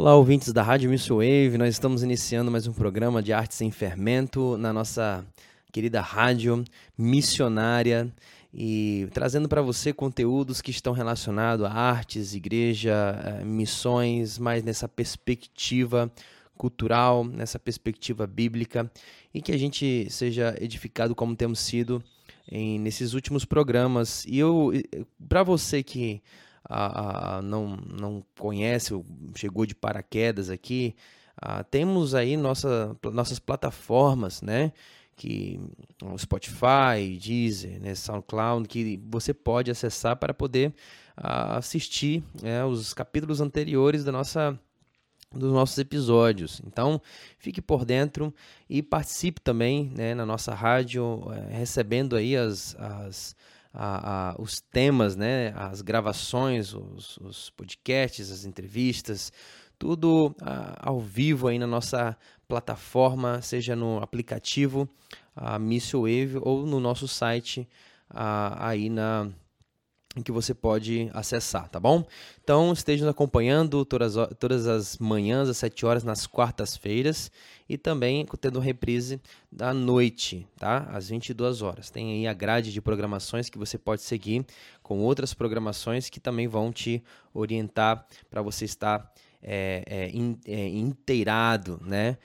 Olá, ouvintes da Rádio Wave. Nós estamos iniciando mais um programa de Arte Sem Fermento na nossa querida rádio missionária e trazendo para você conteúdos que estão relacionados a artes, igreja, eh, missões, mais nessa perspectiva cultural, nessa perspectiva bíblica e que a gente seja edificado como temos sido em, nesses últimos programas. E eu, para você que a, a, não, não conhece, chegou de paraquedas aqui, a, temos aí nossa, nossas plataformas, né? Que o Spotify, Deezer, né, SoundCloud, que você pode acessar para poder assistir né, os capítulos anteriores da nossa dos nossos episódios. Então, fique por dentro e participe também né, na nossa rádio, é, recebendo aí as, as, a, a, os temas, né, as gravações, os, os podcasts, as entrevistas, tudo a, ao vivo aí na nossa plataforma, seja no aplicativo a Missile Wave ou no nosso site aí na que você pode acessar, tá bom? Então, esteja nos acompanhando todas, todas as manhãs, às 7 horas, nas quartas-feiras, e também tendo reprise da noite, tá? Às 22 horas. Tem aí a grade de programações que você pode seguir com outras programações que também vão te orientar para você estar é, é, in, é, inteirado né,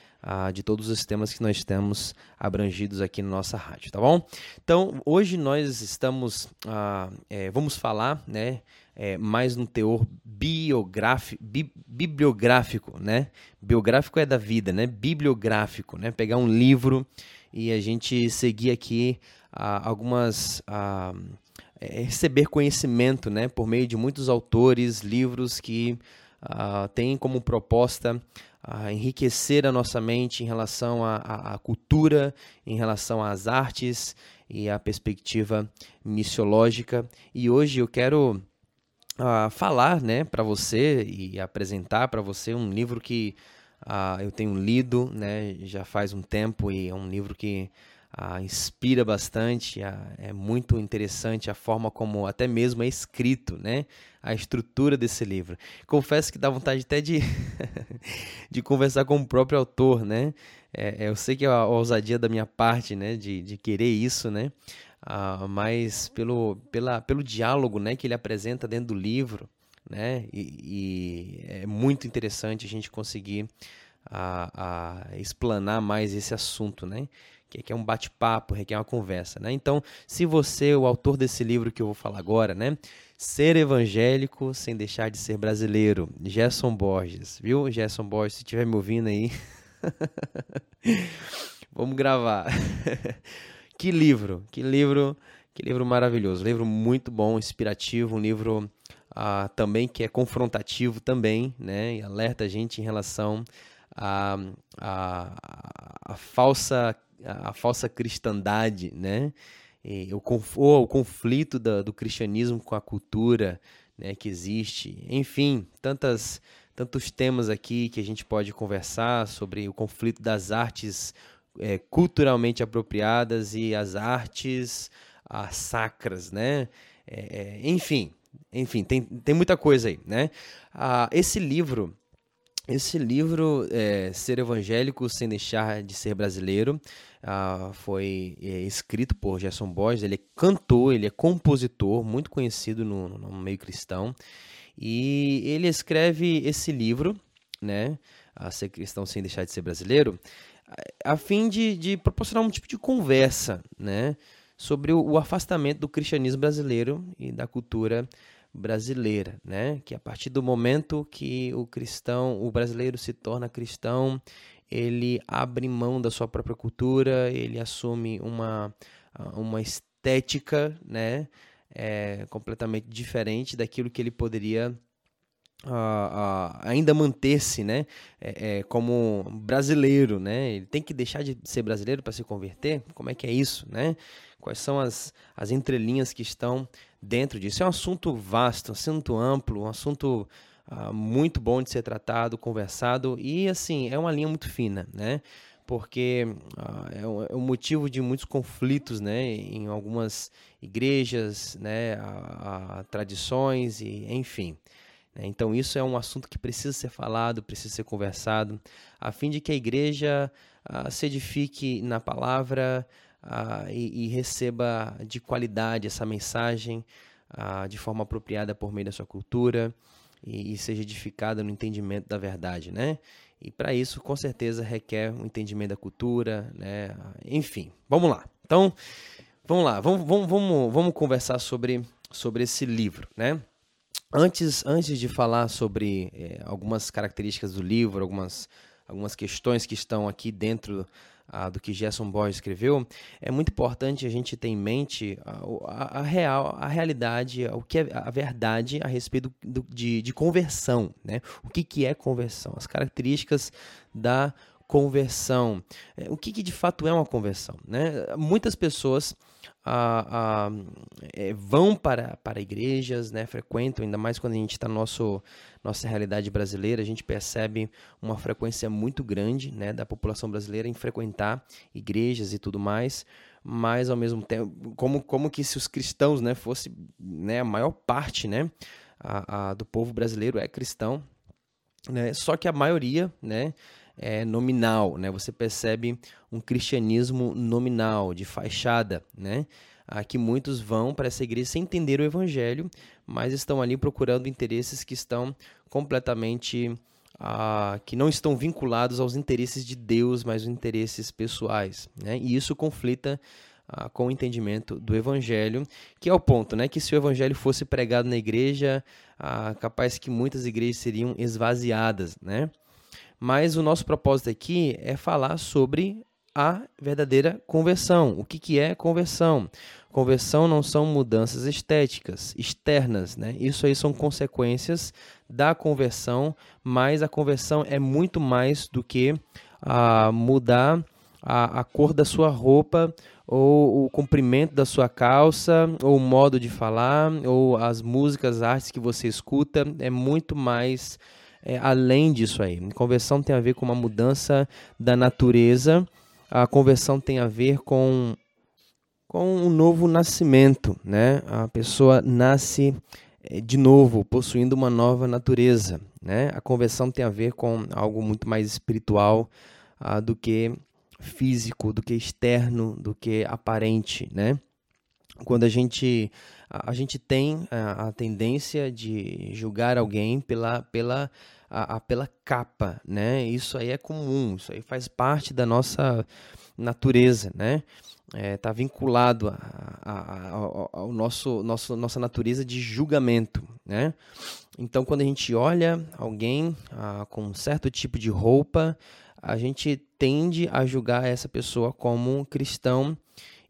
de todos os temas que nós temos abrangidos aqui na nossa rádio, tá bom? Então, hoje nós estamos, ah, é, vamos falar né, é, mais no teor biográfico, bi, bibliográfico, né? Biográfico é da vida, né? Bibliográfico, né? Pegar um livro e a gente seguir aqui ah, algumas... Ah, é, receber conhecimento né, por meio de muitos autores, livros que uh, tem como proposta uh, enriquecer a nossa mente em relação à cultura, em relação às artes e à perspectiva missiológica. E hoje eu quero uh, falar né, para você e apresentar para você um livro que eu tenho lido né, já faz um tempo e é um livro que ah, inspira bastante, ah, é muito interessante a forma como até mesmo é escrito, né? A estrutura desse livro. Confesso que dá vontade até de, de conversar com o próprio autor, né? É, é, eu sei que é a ousadia da minha parte, né? De, de querer isso, né? Ah, mas pelo, pela, pelo diálogo né, que ele apresenta dentro do livro, né? E, e é muito interessante a gente conseguir a, a explanar mais esse assunto, né? que é um bate-papo, requer uma conversa, né? Então, se você, o autor desse livro que eu vou falar agora, né? Ser evangélico sem deixar de ser brasileiro, Gerson Borges, viu? Gerson Borges, se estiver me ouvindo aí, vamos gravar. que livro, que livro, que livro maravilhoso, livro muito bom, inspirativo, um livro ah, também que é confrontativo também, né? E alerta a gente em relação a, a, a falsa a, falsa cristandade, né? E, o, ou o conflito da, do cristianismo com a cultura né, que existe. Enfim, tantas, tantos temas aqui que a gente pode conversar sobre o conflito das artes é, culturalmente apropriadas e as artes as sacras, né? É, é, enfim, enfim, tem, tem muita coisa aí, né? Ah, esse livro esse livro, é, Ser Evangélico Sem Deixar de Ser Brasileiro, uh, foi é, escrito por Gerson Borges. Ele é cantor, ele é compositor, muito conhecido no, no, meio cristão. E ele escreve esse livro, né, a Ser Cristão Sem Deixar de Ser Brasileiro, a fim de, de proporcionar um tipo de conversa, né, sobre o, o afastamento do cristianismo brasileiro e da cultura brasileira brasileira, né? Que a partir do momento que o cristão, o brasileiro se torna cristão, ele abre mão da sua própria cultura, ele assume uma, uma estética, né? É, completamente diferente daquilo que ele poderia Uh, uh, ainda manter-se né, é, é, como brasileiro, né? Ele tem que deixar de ser brasileiro para se converter? Como é que é isso, né? Quais são as, as entrelinhas que estão dentro disso? É um assunto vasto, um assunto amplo, um assunto uh, muito bom de ser tratado, conversado e assim é uma linha muito fina, né? Porque é um, é, um, motivo de muitos conflitos, né? Em algumas igrejas, né? A, a tradições e enfim. Né? Então, isso é um assunto que precisa ser falado, precisa ser conversado, a fim de que a igreja uh, se edifique na palavra uh, e, e, receba de qualidade essa mensagem uh, de forma apropriada por meio da sua cultura e, e seja edificada no entendimento da verdade, né? E para isso, com certeza, requer um entendimento da cultura, né? Enfim, vamos lá. Então, vamos lá, vamos, vamos, vamos, vamos conversar sobre, sobre esse livro, né? Antes, antes de falar sobre é, algumas características do livro, algumas, algumas questões que estão aqui dentro ah, do que Gerson Borges escreveu, é muito importante a gente ter em mente a, a, a real, a realidade, o que é a verdade a respeito do, de, de conversão, né? O que, que é conversão? As características da conversão. É, o que, que de fato é uma conversão? Né? Muitas pessoas ah, ah, é, vão para, para igrejas, né, frequentam, ainda mais quando a gente está na nossa realidade brasileira, a gente percebe uma frequência muito grande né, da população brasileira em frequentar igrejas e tudo mais, mas ao mesmo tempo, como, como que se os cristãos né, fosse né, a maior parte né, a, a do povo brasileiro é cristão, né, só que a maioria, né, é, nominal, né? Você percebe um cristianismo nominal, de fachada, né? que muitos vão para essa igreja sem entender o evangelho, mas estão ali procurando interesses que estão completamente ah, que não estão vinculados aos interesses de Deus, mas os interesses pessoais, né? E isso conflita ah, com o entendimento do evangelho, que é o ponto, né? Que se o evangelho fosse pregado na igreja, ah, capaz que muitas igrejas seriam esvaziadas, né? Mas o nosso propósito aqui é falar sobre a verdadeira conversão. O que, que é conversão? Conversão não são mudanças estéticas, externas, né? Isso aí são consequências da conversão, mas a conversão é muito mais do que a mudar a, a cor da sua roupa, ou o comprimento da sua calça, ou o modo de falar, ou as músicas, artes que você escuta. É muito mais é, além disso aí. Conversão tem a ver com uma mudança da natureza, a conversão tem a ver com, com um novo nascimento, né? A pessoa nasce é, de novo, possuindo uma nova natureza, né? A conversão tem a ver com algo muito mais espiritual ah, do que físico, do que externo, do que aparente, né? Quando a gente a, a gente tem a, a, tendência de julgar alguém pela, pela, a, pela capa, né? Isso aí é comum, isso aí faz parte da nossa natureza, né? Está é, tá vinculado ao nosso, nosso nossa natureza de julgamento, né? Então, quando a gente olha alguém ah, com um certo tipo de roupa, a gente tende a julgar essa pessoa como cristão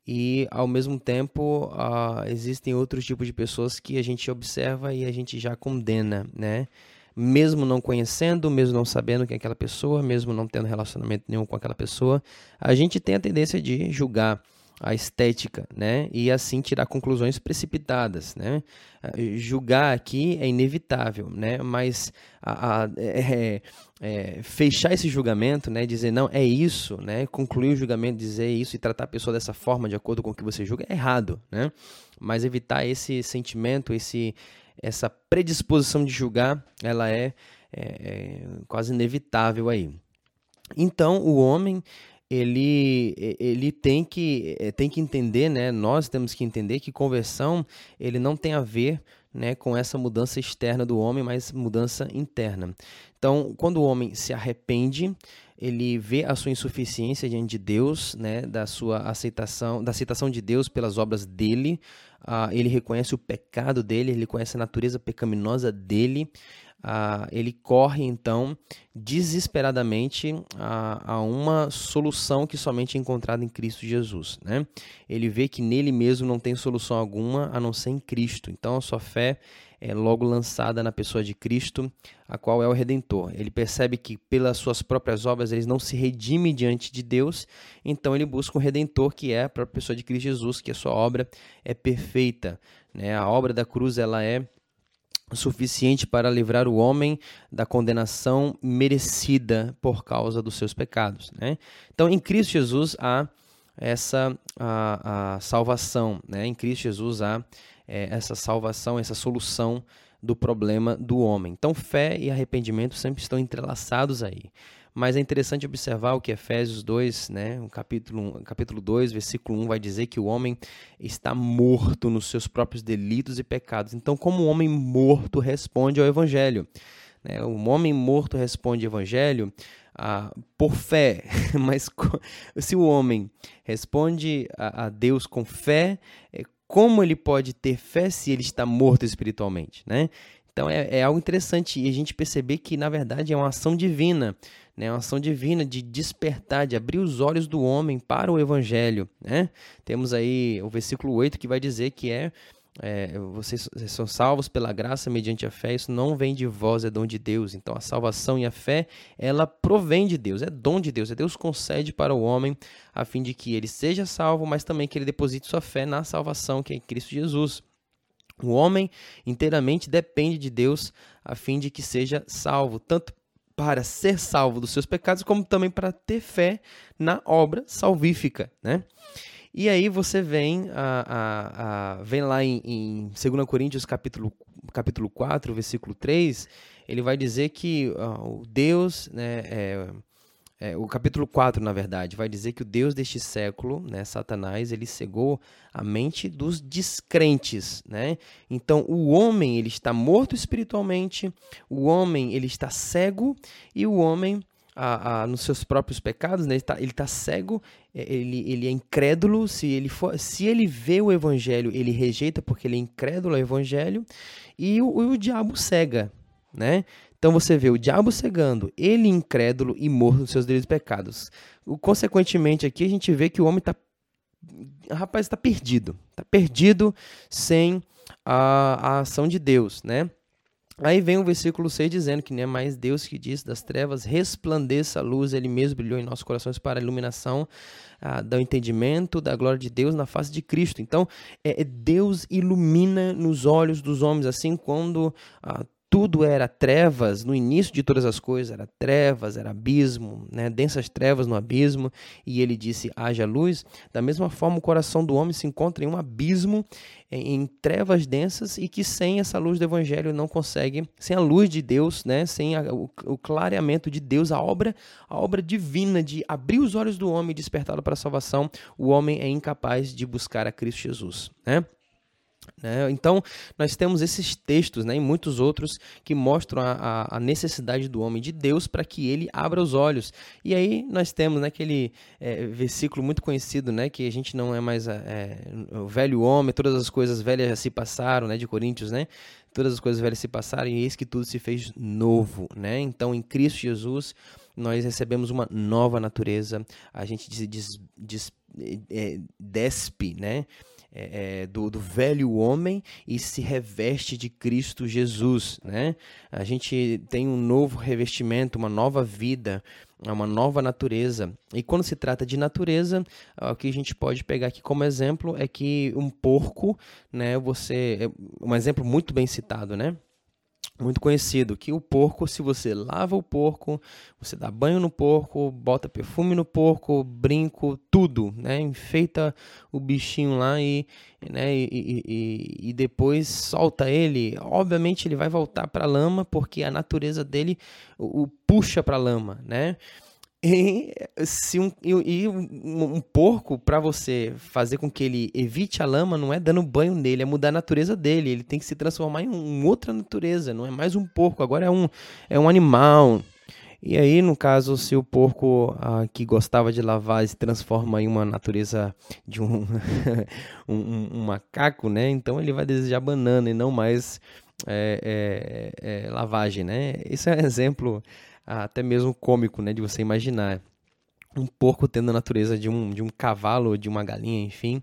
e ao mesmo tempo uh, existem outros tipos de pessoas que a gente observa e a gente já condena, né? Mesmo não conhecendo, mesmo não sabendo quem é aquela pessoa, mesmo não tendo relacionamento nenhum com aquela pessoa, a gente tem a tendência de julgar a estética, né? E assim tirar conclusões precipitadas, né? Eh, julgar aqui é inevitável, né? Mas a, a, é, é, fechar esse julgamento, né? Dizer não é isso, né? Concluir o julgamento, dizer isso e tratar a pessoa dessa forma, de acordo com o que você julga, é errado, né? Mas evitar esse sentimento, esse essa predisposição de julgar, ela é, é, é quase inevitável aí. Então, o homem ele, ele tem, que, eh, tem que entender, né? nós temos que entender que conversão ele não tem a ver né, com essa mudança externa do homem, mas mudança interna. Então, quando o homem se arrepende, ele vê a sua insuficiência diante de Deus, né, da sua aceitação, da aceitação de Deus pelas obras dele, uh, ele reconhece o pecado dele, ele conhece a natureza pecaminosa dele, ah, ele corre então desesperadamente a, a, uma solução que somente é encontrada em Cristo Jesus. Né? Ele vê que nele mesmo não tem solução alguma a não ser em Cristo. Então a sua fé é logo lançada na pessoa de Cristo, a qual é o Redentor. Ele percebe que pelas suas próprias obras ele não se redime diante de Deus, então ele busca um Redentor que é a própria pessoa de Cristo Jesus, que a sua obra é perfeita. Né? A obra da cruz ela é suficiente para livrar o homem da condenação merecida por causa dos seus pecados. Né? Então, em Cristo Jesus há essa a, a salvação, né? em Cristo Jesus há é, essa salvação, essa solução do problema do homem. Então, fé e arrependimento sempre estão entrelaçados aí. Mas é interessante observar o que Efésios 2, né, o capítulo, capítulo 2, versículo 1, vai dizer que o homem está morto nos seus próprios delitos e pecados. Então, como o homem morto responde ao Evangelho? Né? O homem morto responde ao Evangelho ah, por fé, mas se o homem responde a, a Deus com fé, é, como ele pode ter fé se ele está morto espiritualmente, né? Então é, é algo interessante e a gente perceber que na verdade é uma ação divina né, uma ação divina de despertar, de abrir os olhos do homem para o evangelho, né? Temos aí o versículo 8 que vai dizer que é, é vocês são salvos pela graça mediante a fé, isso não vem de vós, é dom de Deus. Então a salvação e a fé, ela provém de Deus, é dom de Deus, é Deus concede para o homem a fim de que ele seja salvo, mas também que ele deposite sua fé na salvação que é em Cristo Jesus. O homem inteiramente depende de Deus a fim de que seja salvo, tanto para ser salvo dos seus pecados, como também para ter fé na obra salvífica, né? E aí você vem, a, a, a vem lá em, em 2 Coríntios capítulo, capítulo 4, versículo 3, ele vai dizer que uh, Deus, né, é, é, o capítulo 4, na verdade, vai dizer que o Deus deste século, né, Satanás, ele cegou a mente dos descrentes, né? Então, o homem, ele está morto espiritualmente, o homem, ele está cego e o homem a, a, nos seus próprios pecados, né? ele está tá cego, é, ele, ele é incrédulo, se ele, for, se ele vê o evangelho, ele rejeita porque ele é incrédulo ao evangelho, e o, o diabo cega, né? Então você vê o diabo cegando, ele incrédulo e morto nos seus delitos e pecados. Consequentemente, aqui a gente vê que o homem está. Rapaz, está perdido. Está perdido sem a, a ação de Deus, né? Aí vem o versículo 6 dizendo que não é mais Deus que diz das trevas resplandeça a luz, ele mesmo brilhou em nossos corações para a iluminação ah, do entendimento da glória de Deus na face de Cristo. Então, é, é Deus ilumina nos olhos dos homens, assim quando ah, tudo era trevas, no início de todas as coisas era trevas, era abismo, né? densas trevas no abismo, e ele disse: haja luz. Da mesma forma, o coração do homem se encontra em um abismo, em trevas densas, e que sem essa luz do evangelho não consegue, sem a luz de Deus, né? sem a, o, o, clareamento de Deus, a obra, a obra divina de abrir os olhos do homem e despertá-lo para a salvação, o homem é incapaz de buscar a Cristo Jesus. Né? Né? Então, nós temos esses textos né, e muitos outros que mostram a, a necessidade do homem de Deus para que ele abra os olhos. E aí nós temos né, aquele é, versículo muito conhecido, né, que a gente não é mais é, o velho homem, todas as coisas velhas já se passaram, né, de Coríntios, né? Todas as coisas velhas se passaram e eis que tudo se fez novo, né? Então, em Cristo Jesus, nós recebemos uma nova natureza, a gente diz, diz, diz é, despe, né? É, é, do, do, velho homem e se reveste de Cristo Jesus, né? A gente tem um novo revestimento, uma nova vida, uma nova natureza. E quando se trata de natureza, o que a gente pode pegar aqui como exemplo é que um porco, né? Você, é um exemplo muito bem citado, né? Muito conhecido, que o porco, se você lava o porco, você dá banho no porco, bota perfume no porco, brinco, tudo, né? Enfeita o bichinho lá e, né? e, e, e depois solta ele. Obviamente ele vai voltar para a lama porque a natureza dele o, o puxa para a lama, né? E, se um, e, um, um porco, para você fazer com que ele evite a lama, não é dando banho nele, é mudar a natureza dele. Ele tem que se transformar em um, outra natureza, não é mais um porco, agora é um, é um animal. E aí, no caso, se o porco ah, que gostava de lavar se transforma em uma natureza de um, um, um, macaco, né? Então ele vai desejar banana e não mais é, é, é, lavagem, né? Esse é um exemplo até mesmo cômico, né, de você imaginar um porco tendo a natureza de um, de um cavalo, de uma galinha, enfim,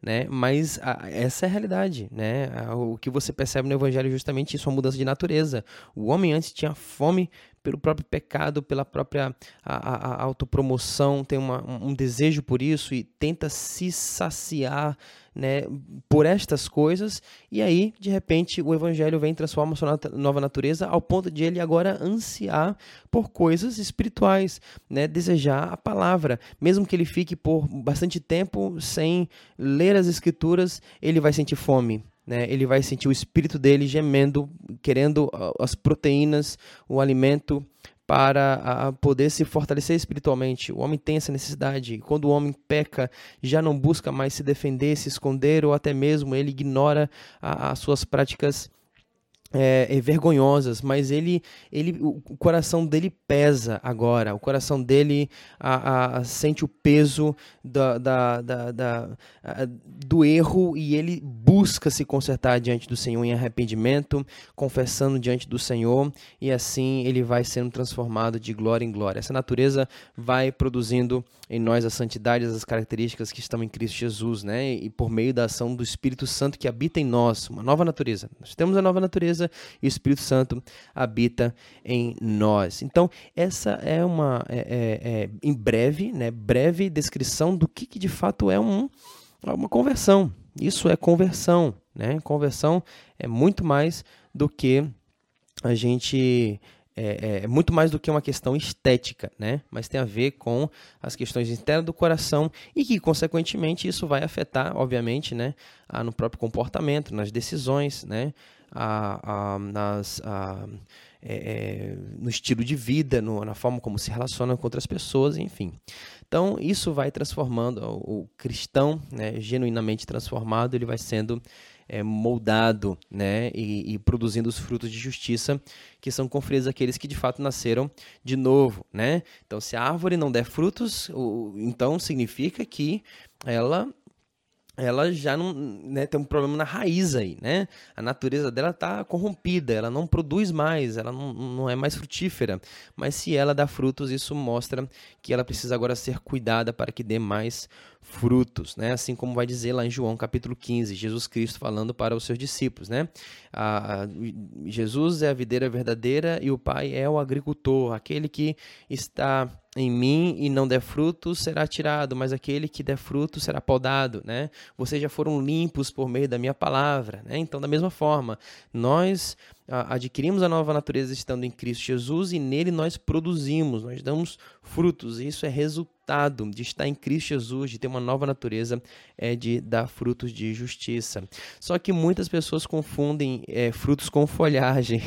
né? Mas a, essa é a realidade, né? A, o que você percebe no evangelho é justamente isso, a mudança de natureza. O homem antes tinha fome pelo próprio pecado, pela própria a, a autopromoção, tem uma, um desejo por isso e tenta se saciar né, por estas coisas, e aí, de repente, o evangelho vem transformar sua nova natureza ao ponto de ele agora ansiar por coisas espirituais, né, desejar a palavra. Mesmo que ele fique por bastante tempo sem ler as escrituras, ele vai sentir fome né, ele vai sentir o espírito dele gemendo, querendo as proteínas, o alimento para poder se fortalecer espiritualmente. O homem tem essa necessidade. Quando o homem peca, já não busca mais se defender, se esconder, ou até mesmo ele ignora as suas práticas é, é, vergonhosas, mas ele, ele, o coração dele pesa agora, o coração dele a, a, sente o peso da, da, da, da a, do erro e ele busca se consertar diante do Senhor em arrependimento, confessando diante do Senhor, e assim ele vai sendo transformado de glória em glória. Essa natureza vai produzindo em nós a santidade, as características que estão em Cristo Jesus, né? E por meio da ação do Espírito Santo que habita em nós, uma nova natureza. Nós temos a nova natureza e o Espírito Santo habita em nós. Então, essa é uma, é, é, é, em breve, né? Breve descrição do que, que de fato é um, uma conversão. Isso é conversão, né? Conversão é muito mais do que a gente é, é, muito mais do que uma questão estética, né? Mas tem a ver com as questões internas do coração e que, consequentemente, isso vai afetar, obviamente, né, no próprio comportamento, nas decisões, né, a, a, nas, é, é, no estilo de vida, no, na forma como se relaciona com outras pessoas, enfim. Então, isso vai transformando o, o cristão, né, genuinamente transformado, ele vai sendo é, moldado né, e, e, produzindo os frutos de justiça que são conferidos àqueles que de fato nasceram de novo. Né? Então, se a árvore não der frutos, o, então significa que ela ela já não né, tem um problema na raiz aí, né? A natureza dela está corrompida, ela não produz mais, ela não, não é mais frutífera. Mas se ela dá frutos, isso mostra que ela precisa agora ser cuidada para que dê mais frutos, né? Assim como vai dizer lá em João capítulo 15, Jesus Cristo falando para os seus discípulos, né? Jesus é a videira verdadeira e o Pai é o agricultor, aquele que está em mim e não der fruto será tirado, mas aquele que der fruto será podado, né? Vocês já foram limpos por meio da minha palavra, né? Então, da mesma forma, nós adquirimos a nova natureza estando em Cristo Jesus e nele nós produzimos, nós damos frutos. Isso é resultado de estar em Cristo Jesus, de ter uma nova natureza, é de dar frutos de justiça. Só que muitas pessoas confundem é, frutos com folhagem,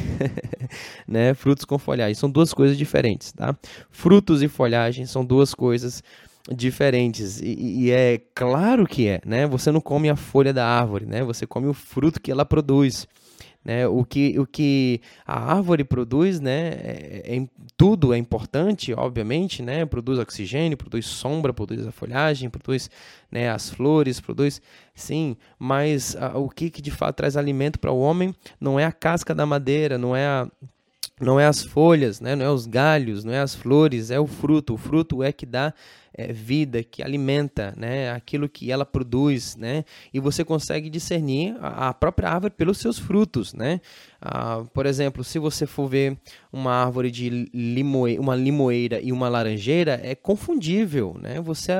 né? Frutos com folhagem são duas coisas diferentes, tá? Frutos e folhagem são duas coisas diferentes e, e, é claro que é, né? Você não come a folha da árvore, né? Você come o fruto que ela produz. Né? O, que, o que a árvore produz, né? É, é, tudo é importante, obviamente, né? produz oxigênio, produz sombra, produz a folhagem, produz né, as flores, produz, sim, mas a, o que, que de fato traz alimento para o homem não é a casca da madeira, não é a não é as folhas, né? não é os galhos, não é as flores, é o fruto. O fruto é que dá é, vida, que alimenta né? aquilo que ela produz. Né? E você consegue discernir a, própria árvore pelos seus frutos. Né? Ah, por exemplo, se você for ver uma árvore de limoeira, uma limoeira e uma laranjeira, é confundível. Né? Você,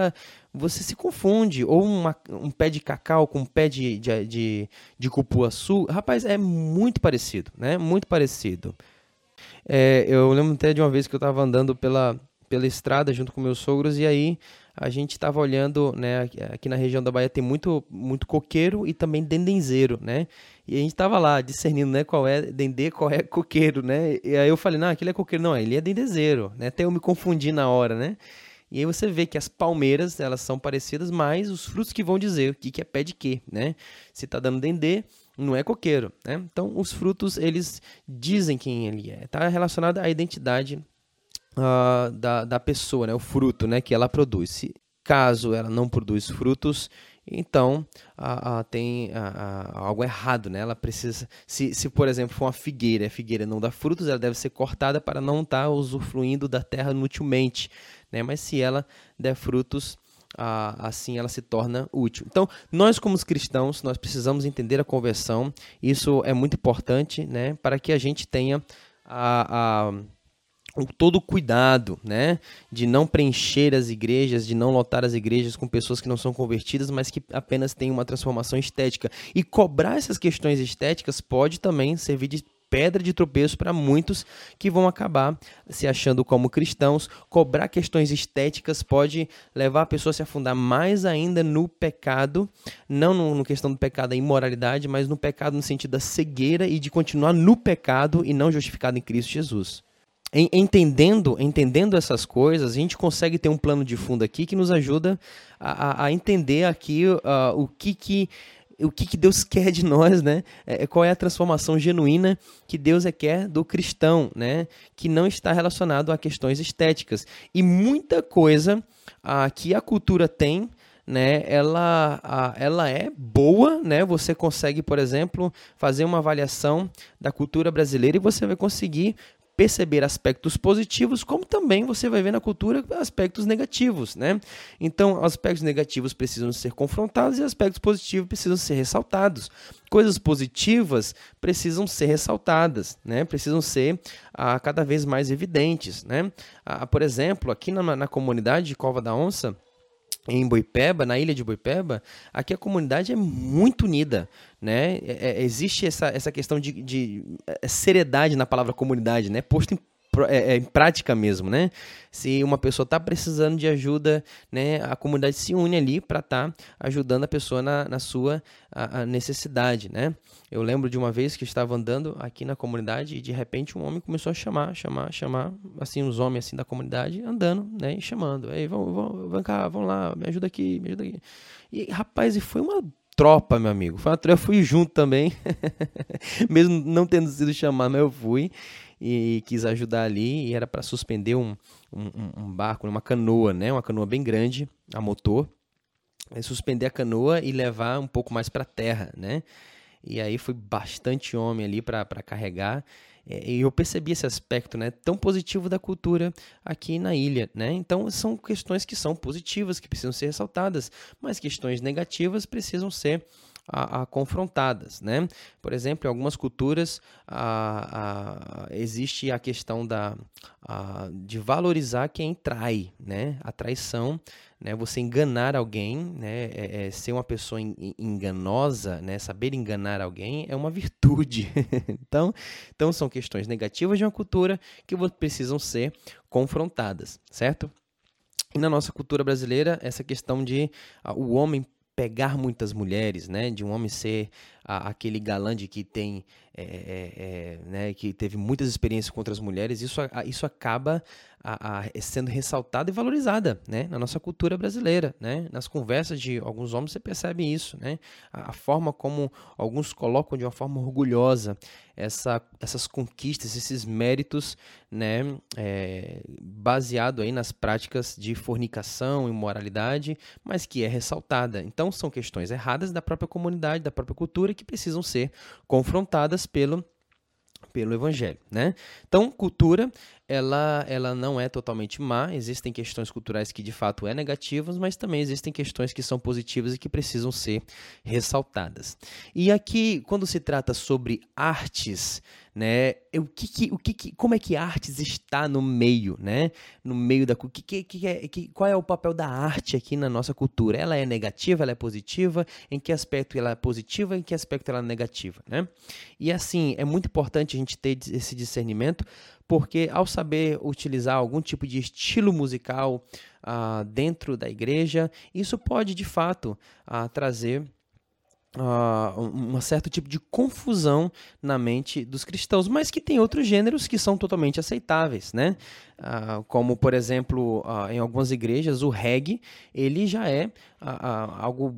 você se confunde. Ou uma, um pé de cacau com um pé de, de, de, de cupuaçu. Rapaz, é muito parecido. Né? Muito parecido. É, eu lembro até de uma vez que eu estava andando pela, pela estrada junto com meus sogros e aí a gente estava olhando, né, aqui na região da Bahia tem muito, muito coqueiro e também dendenzeiro, né? E a gente estava lá discernindo, né, qual é dendê, qual é coqueiro, né? E aí eu falei, não, aquele é coqueiro, não, ele é dendezeiro, né? Até eu me confundi na hora, né? E aí você vê que as palmeiras, elas são parecidas, mas os frutos que vão dizer o que, que é pé de quê, né? Se está dando dendê, não é coqueiro, né? Então, os frutos, eles dizem quem ele é. Está relacionado à identidade uh, da, da pessoa, né? O fruto, né? Que ela produz. Se, caso ela não produz frutos, então uh, tem algo errado, né? Ela precisa, se, se por exemplo for uma figueira, a figueira não dá frutos, ela deve ser cortada para não estar tá usufruindo da terra inutilmente, né? Mas se ela der frutos, assim ela se torna útil. Então, nós como cristãos, nós precisamos entender a conversão. Isso é muito importante, né, para que a gente tenha a, a todo o cuidado, né, de não preencher as igrejas, de não lotar as igrejas com pessoas que não são convertidas, mas que apenas têm uma transformação estética. E cobrar essas questões estéticas pode também servir de pedra de tropeço para muitos que vão acabar se achando como cristãos. Cobrar questões estéticas pode levar a pessoa a se afundar mais ainda no pecado, não no, no questão do pecado da imoralidade, mas no pecado no sentido da cegueira e de continuar no pecado e não justificado em Cristo Jesus entendendo, entendendo essas coisas, a gente consegue ter um plano de fundo aqui que nos ajuda a, a entender aqui uh, o que que o que, que Deus quer de nós, né? É, qual é a transformação genuína que Deus é, quer do cristão, né? Que não está relacionado a questões estéticas. E muita coisa uh, que a cultura tem, né, ela, a, ela é boa, né? Você consegue, por exemplo, fazer uma avaliação da cultura brasileira e você vai conseguir perceber aspectos positivos, como também você vai ver na cultura aspectos negativos, né? Então, aspectos negativos precisam ser confrontados e aspectos positivos precisam ser ressaltados. Coisas positivas precisam ser ressaltadas, né? Precisam ser ah, cada vez mais evidentes, né? Ah, por exemplo, aqui na, na comunidade de Cova da Onça, em Boipeba, na ilha de Boipeba, aqui a comunidade é muito unida, né? É, é, existe essa, essa questão de, de, é, seriedade na palavra comunidade, né? Posto em é, é, prática mesmo, né? Se uma pessoa está precisando de ajuda, né, a comunidade se une ali para estar tá ajudando a pessoa na, na sua a, a necessidade, né? Eu lembro de uma vez que estava andando aqui na comunidade e de repente um homem começou a chamar, chamar, chamar, assim, uns homens assim da comunidade andando, né, e chamando. Ei, vão, vão, vão cá, vão lá, me ajuda aqui, me ajuda aqui. E rapaz, e foi uma tropa, meu amigo. Foi uma tropa, eu fui junto também, mesmo não tendo sido chamado, mas eu fui e quis ajudar ali e era para suspender um, um, um, barco, uma canoa, né? Uma canoa bem grande, a motor, suspender a canoa e levar um pouco mais para terra, né? E aí foi bastante homem ali para carregar. E eu percebi esse aspecto né, tão positivo da cultura aqui na ilha. Né? Então, são questões que são positivas, que precisam ser ressaltadas, mas questões negativas precisam ser a, a, confrontadas, né? Por exemplo, em algumas culturas a, existe a questão da, de valorizar quem trai, né? A traição, né? Você enganar alguém, né? É, é ser uma pessoa enganosa, né? Saber enganar alguém é uma virtude. então, então são questões negativas de uma cultura que precisam ser confrontadas, certo? E na nossa cultura brasileira, essa questão de o homem pegar muitas mulheres, né? De um homem ser a, aquele galã de que tem, é, é, né? Que teve muitas experiências com outras mulheres. Isso, a, isso acaba a, sendo ressaltada e valorizada, né? Na nossa cultura brasileira, né? Nas conversas de alguns homens você percebe isso, né? A, forma como alguns colocam de uma forma orgulhosa essa, essas conquistas, esses méritos, né, é, baseado aí nas práticas de fornicação, imoralidade, mas que é ressaltada. Então são questões erradas da própria comunidade, da própria cultura que precisam ser confrontadas pelo pelo evangelho, né? Então, cultura, ela, ela não é totalmente má, existem questões culturais que de fato é negativas, mas também existem questões que são positivas e que precisam ser ressaltadas. E aqui, quando se trata sobre artes, né? O que, que, o que, que, como é que artes está no meio, né? No meio da que, que, que, é, que, qual é o papel da arte aqui na nossa cultura? Ela é negativa, ela é positiva? Em que aspecto ela é positiva? Em que aspecto ela é negativa, né? E assim é muito importante a gente ter esse discernimento, porque ao saber utilizar algum tipo de estilo musical uh, dentro da igreja, isso pode de fato uh, trazer uh, um certo tipo de confusão na mente dos cristãos, mas que tem outros gêneros que são totalmente aceitáveis, né? Uh, como por exemplo uh, em algumas igrejas o reggae ele já é uh, algo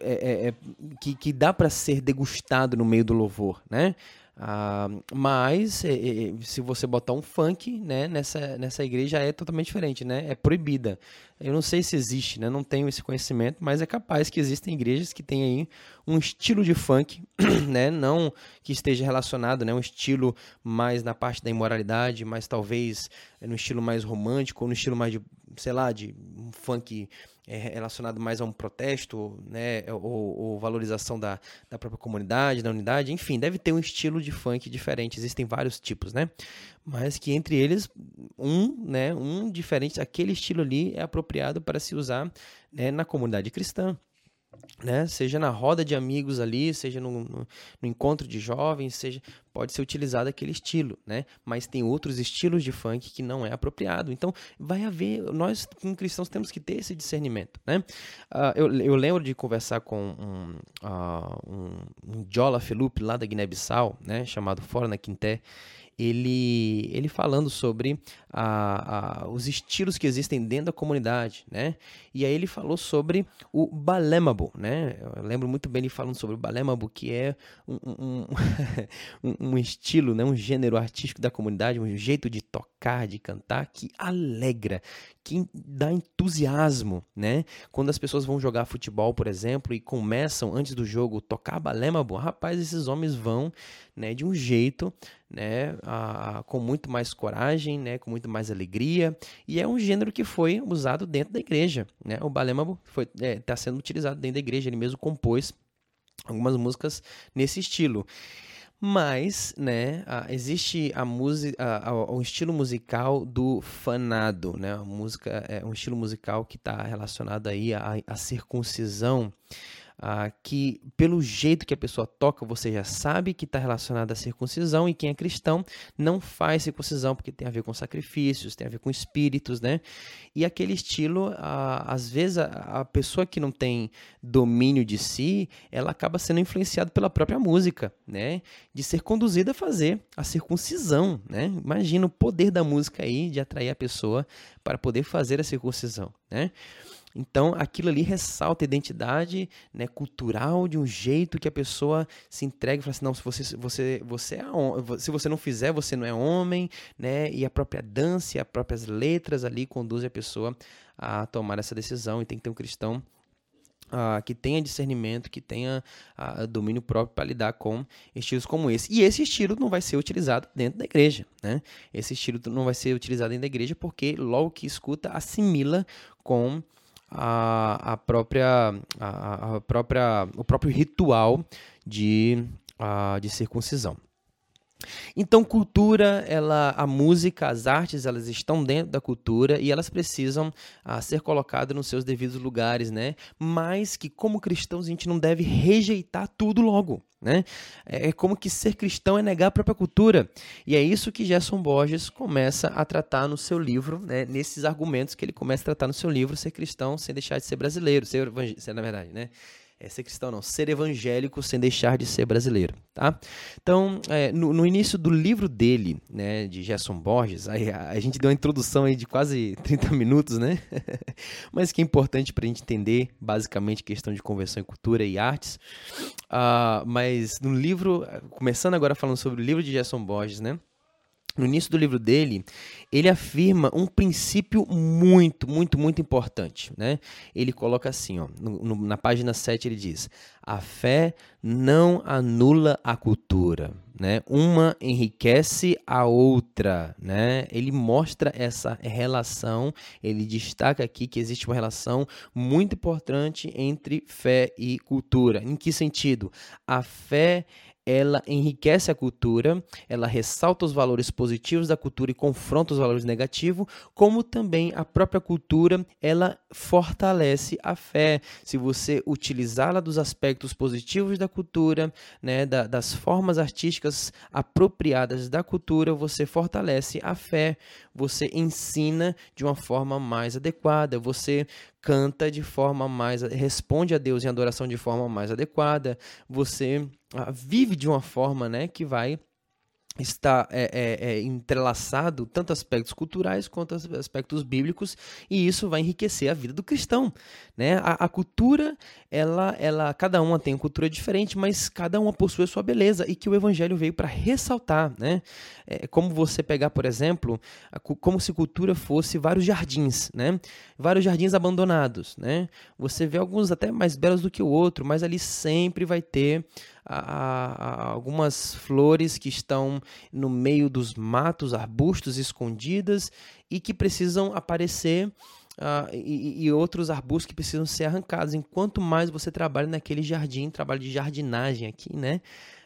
é, é, é, que, que dá para ser degustado no meio do louvor, né? Uh, mas é, é, se você botar um funk né, nessa, nessa igreja é totalmente diferente, né? É proibida. Eu não sei se existe, né? Não tenho esse conhecimento, mas é capaz que existem igrejas que têm aí um estilo de funk, né? Não que esteja relacionado, né? Um estilo mais na parte da imoralidade, mas talvez no estilo mais romântico, ou no estilo mais de, sei lá, de um funk é, relacionado mais a um protesto, né, ou, ou, valorização da, da própria comunidade, da unidade, enfim, deve ter um estilo de funk diferente, existem vários tipos, né, mas que entre eles, um, né, um diferente, aquele estilo ali é apropriado para se usar né, na comunidade cristã. Né? Seja na roda de amigos ali, seja no, no, no, encontro de jovens, seja pode ser utilizado aquele estilo, né? Mas tem outros estilos de funk que não é apropriado. Então vai haver, nós como cristãos temos que ter esse discernimento, né? Uh, eu, eu lembro de conversar com um, uh, um, um Jola Felupe lá da Guiné-Bissau, né? Chamado Fora na Quinté ele, ele falando sobre a, a, os estilos que existem dentro da comunidade, né? E aí ele falou sobre o balemabo, né? Eu lembro muito bem ele falando sobre o balemabo, que é um, um, um, estilo, né? um gênero artístico da comunidade, um jeito de tocar, de cantar que alegra, que dá entusiasmo, né? Quando as pessoas vão jogar futebol, por exemplo, e começam antes do jogo tocar balemabo, rapaz, esses homens vão, né, de um jeito né, a, com muito mais coragem, né, com muito mais alegria, e é um gênero que foi usado dentro da igreja, né, o balêmabo está é, tá sendo utilizado dentro da igreja, ele mesmo compôs algumas músicas nesse estilo. Mas, né, existe a música, o estilo musical do fanado, né? A música é um estilo musical que está relacionado aí à, à circuncisão ah, que pelo jeito que a pessoa toca, você já sabe que está relacionado à circuncisão, e quem é cristão não faz circuncisão, porque tem a ver com sacrifícios, tem a ver com espíritos, né? E aquele estilo, às vezes, a, a, pessoa que não tem domínio de si, ela acaba sendo influenciada pela própria música, né? De ser conduzida a fazer a circuncisão, né? Imagina o poder da música aí de atrair a pessoa para poder fazer a circuncisão, né? Então, aquilo ali ressalta a identidade né, cultural de um jeito que a pessoa se entrega e fala assim, não, se você, você, você é, se você não fizer, você não é homem, né? E a própria dança as próprias letras ali conduzem a pessoa a tomar essa decisão. E tem que ter um cristão Uh, que tenha discernimento, que tenha uh, domínio próprio para lidar com estilos como esse. E esse estilo não vai ser utilizado dentro da igreja. Né? Esse estilo não vai ser utilizado dentro da igreja porque logo que escuta assimila com a, a própria a, a, própria o próprio ritual de, a, de circuncisão. Então, cultura, ela, a música, as artes, elas estão dentro da cultura e elas precisam ah, ser colocadas nos seus devidos lugares, né? Mas que, como cristãos, a gente não deve rejeitar tudo logo, né? É, é como que ser cristão é negar a própria cultura. E é isso que Gerson Borges começa a tratar no seu livro, né? Nesses argumentos que ele começa a tratar no seu livro, Ser Cristão Sem Deixar de Ser Brasileiro, ser, ser na verdade, né? É ser cristão não, ser evangélico sem deixar de ser brasileiro, tá? Então, é, no, no, início do livro dele, né, de Gerson Borges, aí a, a, gente deu uma introdução aí de quase 30 minutos, né? Mas que é importante para a gente entender, basicamente, questão de conversão em cultura e artes. Uh, mas no livro, começando agora falando sobre o livro de Gerson Borges, né? No início do livro dele, ele afirma um princípio muito, muito, muito importante. Né? Ele coloca assim, ó, no, no, na página 7 ele diz: a fé não anula a cultura. Né? Uma enriquece a outra. Né? Ele mostra essa relação, ele destaca aqui que existe uma relação muito importante entre fé e cultura. Em que sentido? A fé ela enriquece a cultura, ela ressalta os valores positivos da cultura e confronta os valores negativos, como também a própria cultura, ela fortalece a fé. Se você utilizá-la dos aspectos positivos da cultura, né, da, das formas artísticas apropriadas da cultura, você fortalece a fé, você ensina de uma forma mais adequada, você canta de forma mais responde a Deus em adoração de forma mais adequada, você ah, vive de uma forma né, que vai está é, é, é, entrelaçado tanto aspectos culturais quanto aspectos bíblicos e isso vai enriquecer a vida do cristão né? A, a, cultura ela ela cada uma tem uma cultura diferente mas cada uma possui a sua beleza e que o evangelho veio para ressaltar né? É como você pegar por exemplo a, como se cultura fosse vários jardins né? Vários jardins abandonados né? Você vê alguns até mais belos do que o outro mas ali sempre vai ter a, a, algumas flores que estão no meio dos matos, arbustos escondidas e que precisam aparecer. Uh, e, e, outros arbustos que precisam ser arrancados. Enquanto mais você trabalha naquele jardim, trabalho de jardinagem aqui, né?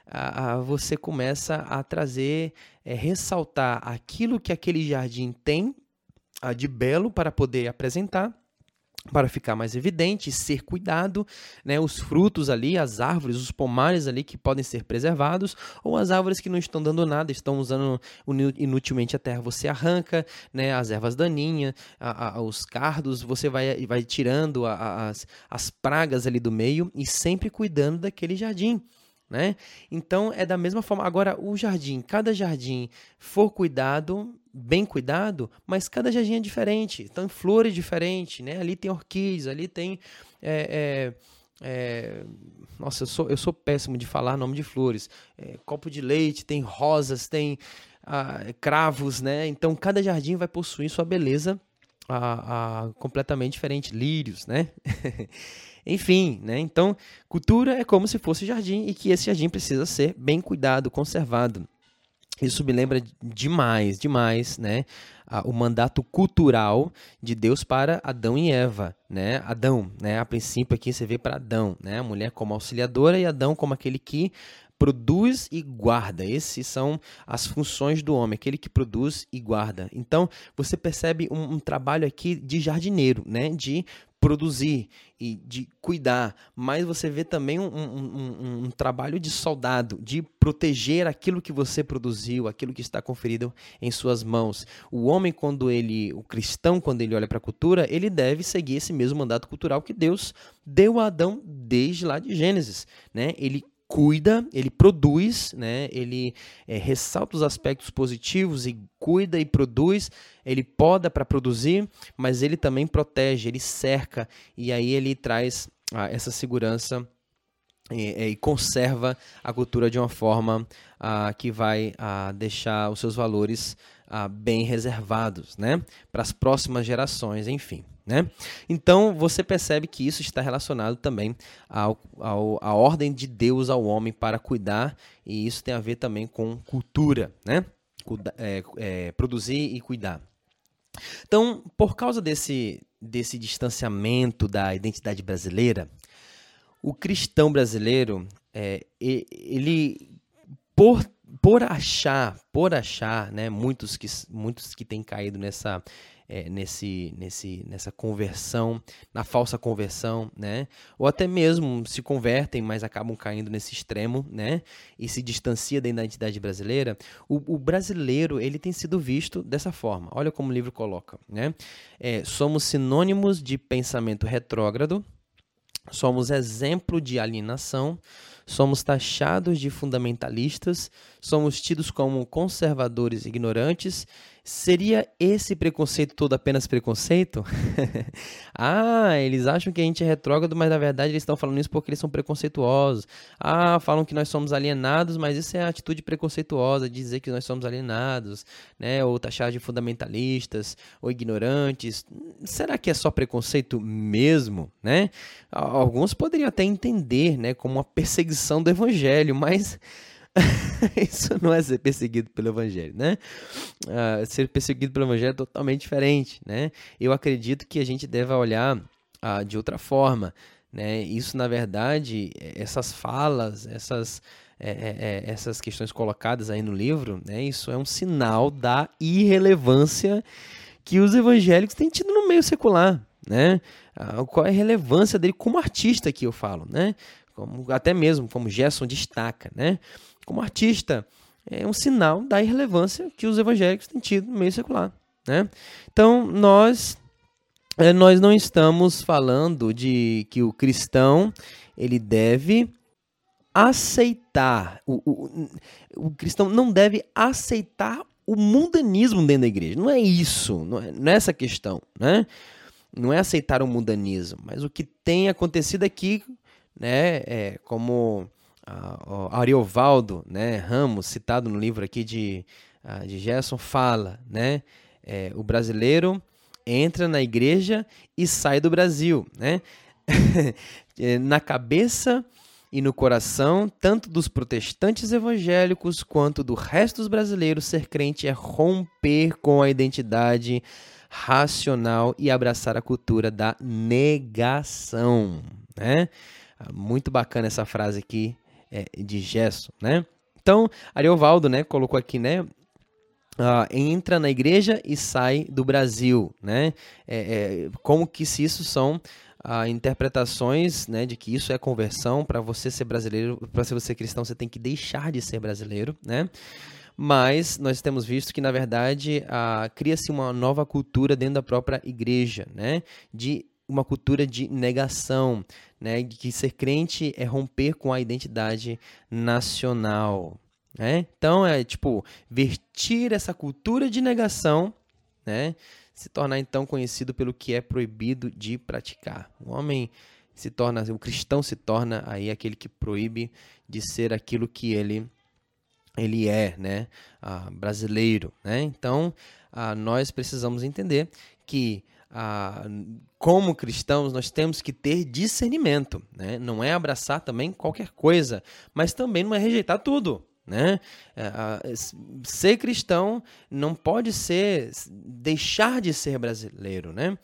Uh, uh, você começa a trazer, é, ressaltar aquilo que aquele jardim tem de belo para poder apresentar para ficar mais evidente, ser cuidado, né, os frutos ali, as árvores, os pomares ali que podem ser preservados, ou as árvores que não estão dando nada, estão usando inutilmente a terra, você arranca, né, as ervas daninhas, os cardos, você vai, vai tirando a, as, as pragas ali do meio e sempre cuidando daquele jardim. Né? Então é da mesma forma. Agora, o jardim, cada jardim for cuidado, bem cuidado, mas cada jardim é diferente. Então, flores diferentes, né? Ali tem orquídeas, ali tem. É, é, é... Nossa, eu sou, eu sou péssimo de falar nome de flores. É, copo de leite, tem rosas, tem ah, cravos, né? Então, cada jardim vai possuir sua beleza ah, ah, completamente diferente. Lírios, né? Enfim, né? Então, cultura é como se fosse jardim e que esse jardim precisa ser bem cuidado, conservado. Isso me lembra demais, demais, né? o mandato cultural de Deus para Adão e Eva, né? Adão, né? A princípio aqui você vê para Adão, né? A mulher como auxiliadora e Adão como aquele que produz e guarda. Essas são as funções do homem, aquele que produz e guarda. Então, você percebe um, um trabalho aqui de jardineiro, né? De produzir e de cuidar, mas você vê também um, um, um, trabalho de soldado, de proteger aquilo que você produziu, aquilo que está conferido em suas mãos. O homem, quando ele, o cristão, quando ele olha para a cultura, ele deve seguir esse mesmo mandato cultural que Deus deu a Adão desde lá de Gênesis. Né? Ele cuida, ele produz, né? ele é, ressalta os aspectos positivos e cuida e produz, ele poda para produzir, mas ele também protege, ele cerca e aí ele traz ah, essa segurança e, e, conserva a cultura de uma forma ah, que vai ah, deixar os seus valores ah, bem reservados, né? Para as próximas gerações, enfim. Né? Então você percebe que isso está relacionado também ao, ao, à ordem de Deus ao homem para cuidar, e isso tem a ver também com cultura, né? É, é, produzir e cuidar. Então, por causa desse, desse distanciamento da identidade brasileira, o cristão brasileiro, é, ele, por, por achar, por achar, né, muitos que, muitos que têm caído nessa é, nesse, nesse, nessa conversão, na falsa conversão, né? Ou até mesmo se convertem, mas acabam caindo nesse extremo, né? E se distancia da identidade brasileira. O, o brasileiro ele tem sido visto dessa forma. Olha como o livro coloca, né? É, somos sinônimos de pensamento retrógrado, somos exemplo de alienação, somos taxados de fundamentalistas, somos tidos como conservadores ignorantes Seria esse preconceito todo apenas preconceito? ah, eles acham que a gente é retrógrado, mas na verdade eles estão falando isso porque eles são preconceituosos. Ah, falam que nós somos alienados, mas isso é a atitude preconceituosa, dizer que nós somos alienados, né? Ou taxar de fundamentalistas ou ignorantes. Será que é só preconceito mesmo, né? Alguns poderiam até entender, né, como uma perseguição do evangelho, mas isso não é ser perseguido pelo Evangelho, né? Uh, ser perseguido pelo Evangelho é totalmente diferente, né? Eu acredito que a gente deve olhar uh, de outra forma, né? Isso, na verdade, essas falas, essas, é, é, é, essas questões colocadas aí no livro, né? Isso é um sinal da irrelevância que os evangélicos têm tido no meio secular, né? Uh, qual é a relevância dele como artista que eu falo, né? Como, até mesmo como Gerson destaca, né? Como artista, é um sinal da irrelevância que os evangélicos têm tido no meio secular. Né? Então, nós, é, nós não estamos falando de que o cristão ele deve aceitar, o, o, o cristão não deve aceitar o mundanismo dentro da igreja. Não é isso, não é, não é questão. Né? Não é aceitar o mundanismo, mas o que tem acontecido aqui, né, é como uh, Ariovaldo né, Ramos, citado no livro aqui de, uh, de Gerson, fala, né? É, o brasileiro entra na igreja e sai do Brasil, né? É, na cabeça e no coração, tanto dos protestantes evangélicos quanto do resto dos brasileiros, ser crente é romper com a identidade racional e abraçar a cultura da negação, né? Ah, muito bacana essa frase aqui é, de gesso, né? Então, Ariovaldo, né, colocou aqui, né, Uh, entra na igreja e sai do Brasil, né? É, é, como que se isso são uh, interpretações, né, de que isso é conversão para você ser brasileiro, para você cristão, você tem que deixar de ser brasileiro, né? Mas nós temos visto que na verdade uh, cria-se uma nova cultura dentro da própria igreja, né? De uma cultura de negação, né? De que ser crente é romper com a identidade nacional, né? Então é tipo vestir essa cultura de negação, né? Se tornar então conhecido pelo que é proibido de praticar. O homem se torna, o cristão se torna aí aquele que proíbe de ser aquilo que ele ele é, né? Ah, brasileiro, né? Então ah, nós precisamos entender que ah, como cristãos, nós temos que ter discernimento. Né? Não é abraçar também qualquer coisa, mas também não é rejeitar tudo. Né? É, ser cristão não pode ser deixar de ser brasileiro, né?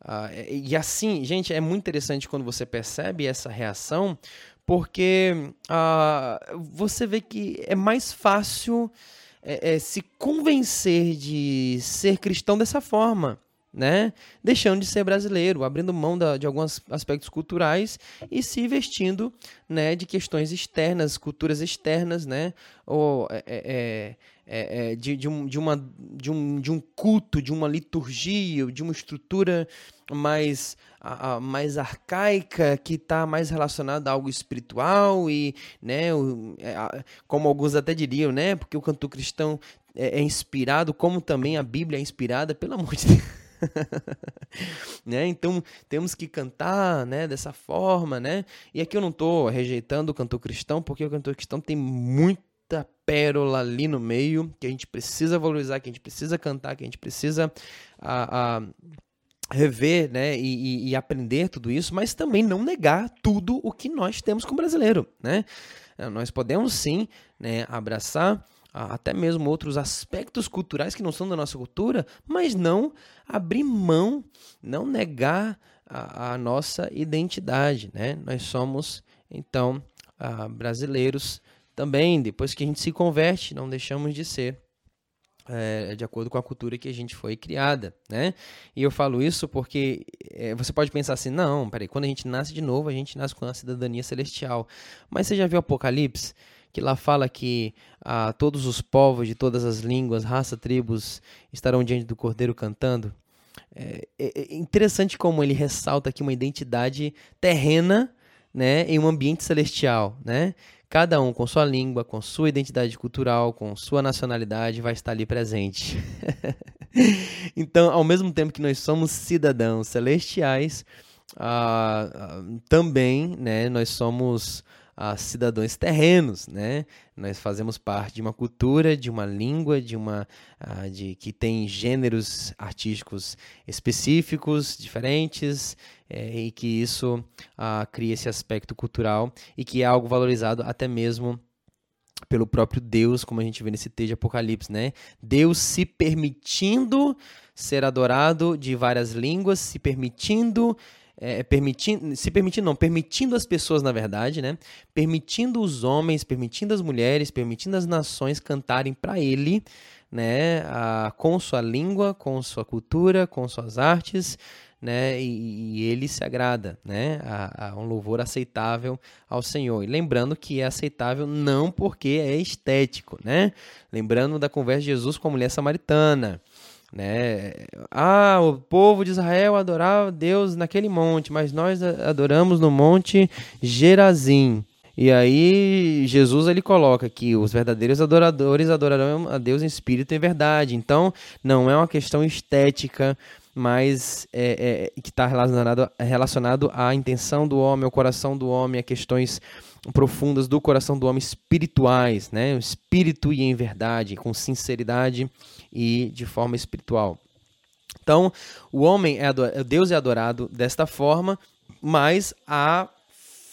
Ah, e assim, gente, é muito interessante quando você percebe essa reação, porque ah, você vê que é mais fácil é, é, se convencer de ser cristão dessa forma né? Deixando de ser brasileiro, abrindo mão da, de alguns aspectos culturais e se vestindo, né, de questões externas, culturas externas, né? Ou é, é, é, é, é de, de, um, de, uma, de, um, de um culto, de uma liturgia, de uma estrutura mais, a, a, mais arcaica que está mais relacionada a algo espiritual e, né, o, é, a, como alguns até diriam, né? Porque o canto cristão é, é inspirado, como também a Bíblia é inspirada, pelo amor de Deus. né? Então temos que cantar né, dessa forma, né? E aqui eu não estou rejeitando o cantor cristão, porque o cantor cristão tem muita pérola ali no meio que a gente precisa valorizar, que a gente precisa cantar, que a gente precisa a, a rever né, e, e, aprender tudo isso, mas também não negar tudo o que nós temos como brasileiro. Né? Nós podemos sim né, abraçar até mesmo outros aspectos culturais que não são da nossa cultura, mas não abrir mão, não negar a, a nossa identidade. Né? Nós somos, então, uh, brasileiros também. Depois que a gente se converte, não deixamos de ser. É, de acordo com a cultura que a gente foi criada, né? E eu falo isso porque é, você pode pensar assim, não, peraí, quando a gente nasce de novo, a gente nasce com a cidadania celestial. Mas você já viu Apocalipse? Que lá fala que ah, todos os povos de todas as línguas, raça, tribos estarão diante do Cordeiro cantando. É, é, é interessante como ele ressalta aqui uma identidade terrena né, em um ambiente celestial. Né? Cada um com sua língua, com sua identidade cultural, com sua nacionalidade, vai estar ali presente. então, ao mesmo tempo que nós somos cidadãos celestiais, ah, ah, também né, nós somos a cidadãos terrenos, né? Nós fazemos parte de uma cultura, de uma língua, de uma uh, de que tem gêneros artísticos específicos, diferentes, é, e que isso uh, cria esse aspecto cultural e que é algo valorizado até mesmo pelo próprio Deus, como a gente vê nesse texto de Apocalipse, né? Deus se permitindo ser adorado de várias línguas, se permitindo é, permitindo, se permitindo, não, permitindo as pessoas, na verdade, né? Permitindo os homens, permitindo as mulheres, permitindo as nações cantarem para ele, né? A, com sua língua, com sua cultura, com suas artes, né? E, e ele se agrada, né? A, a, um louvor aceitável ao Senhor. E lembrando que é aceitável não porque é estético, né? Lembrando da conversa de Jesus com a mulher samaritana. Né? Ah, o povo de Israel adorava Deus naquele monte, mas nós adoramos no monte Gerazim. E aí Jesus ele coloca que os verdadeiros adoradores adorarão a Deus em espírito e verdade. Então não é uma questão estética, mas é, é que está relacionado, relacionado à intenção do homem, ao coração do homem, a questões profundas do coração do homem espirituais, né? O espírito e em verdade, com sinceridade e de forma espiritual. Então, o homem é adorado, Deus é adorado desta forma, mas a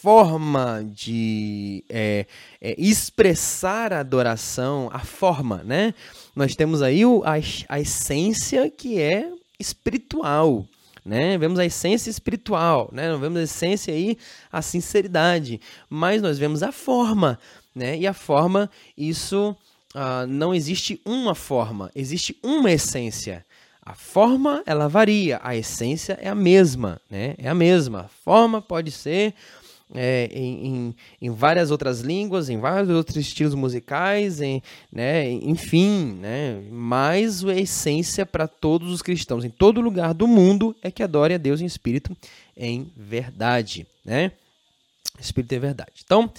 forma de é, é, expressar a adoração, a forma, né? Nós temos aí o, a, a essência que é espiritual, né? Vemos a essência espiritual, né? Vemos a essência aí, a sinceridade, mas nós vemos a forma, né? E a forma, isso uh, não existe uma forma, existe uma essência. A forma ela varia, a essência é a mesma, né? É a mesma. A forma pode ser é, em, em, em, várias outras línguas, em vários outros estilos musicais, em, né, enfim, né, mas a essência para todos os cristãos em todo lugar do mundo é que adore a Deus em espírito em verdade, né? Espírito em verdade. Então,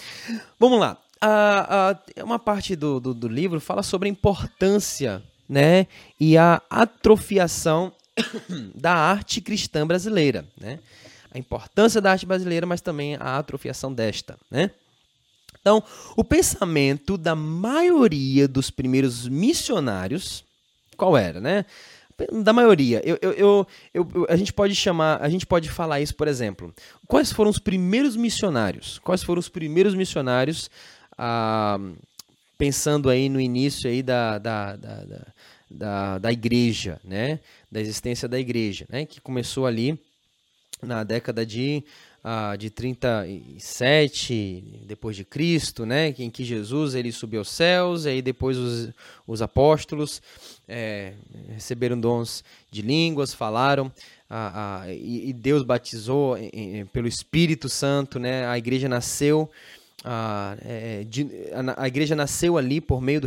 vamos lá. A, a, uma parte do, do, do livro fala sobre a importância né, e a atrofiação da arte cristã brasileira, né? A importância da arte brasileira, mas também a atrofiação desta, né? Então, o pensamento da maioria dos primeiros missionários, qual era, né? Da maioria, eu, eu, eu, a gente pode chamar, a gente pode falar isso, por exemplo. Quais foram os primeiros missionários? Quais foram os primeiros missionários ah, pensando aí no início aí da, da, da, da, da, da igreja, né? Da existência da igreja, né? Que começou ali na década de, uh, de 37 depois de Cristo, né, em que Jesus ele subiu aos céus, e aí depois os, os apóstolos é, receberam dons de línguas, falaram, uh, uh, e, e, Deus batizou pelo Espírito Santo, né, a igreja nasceu a, é, de, a, a, igreja nasceu ali por meio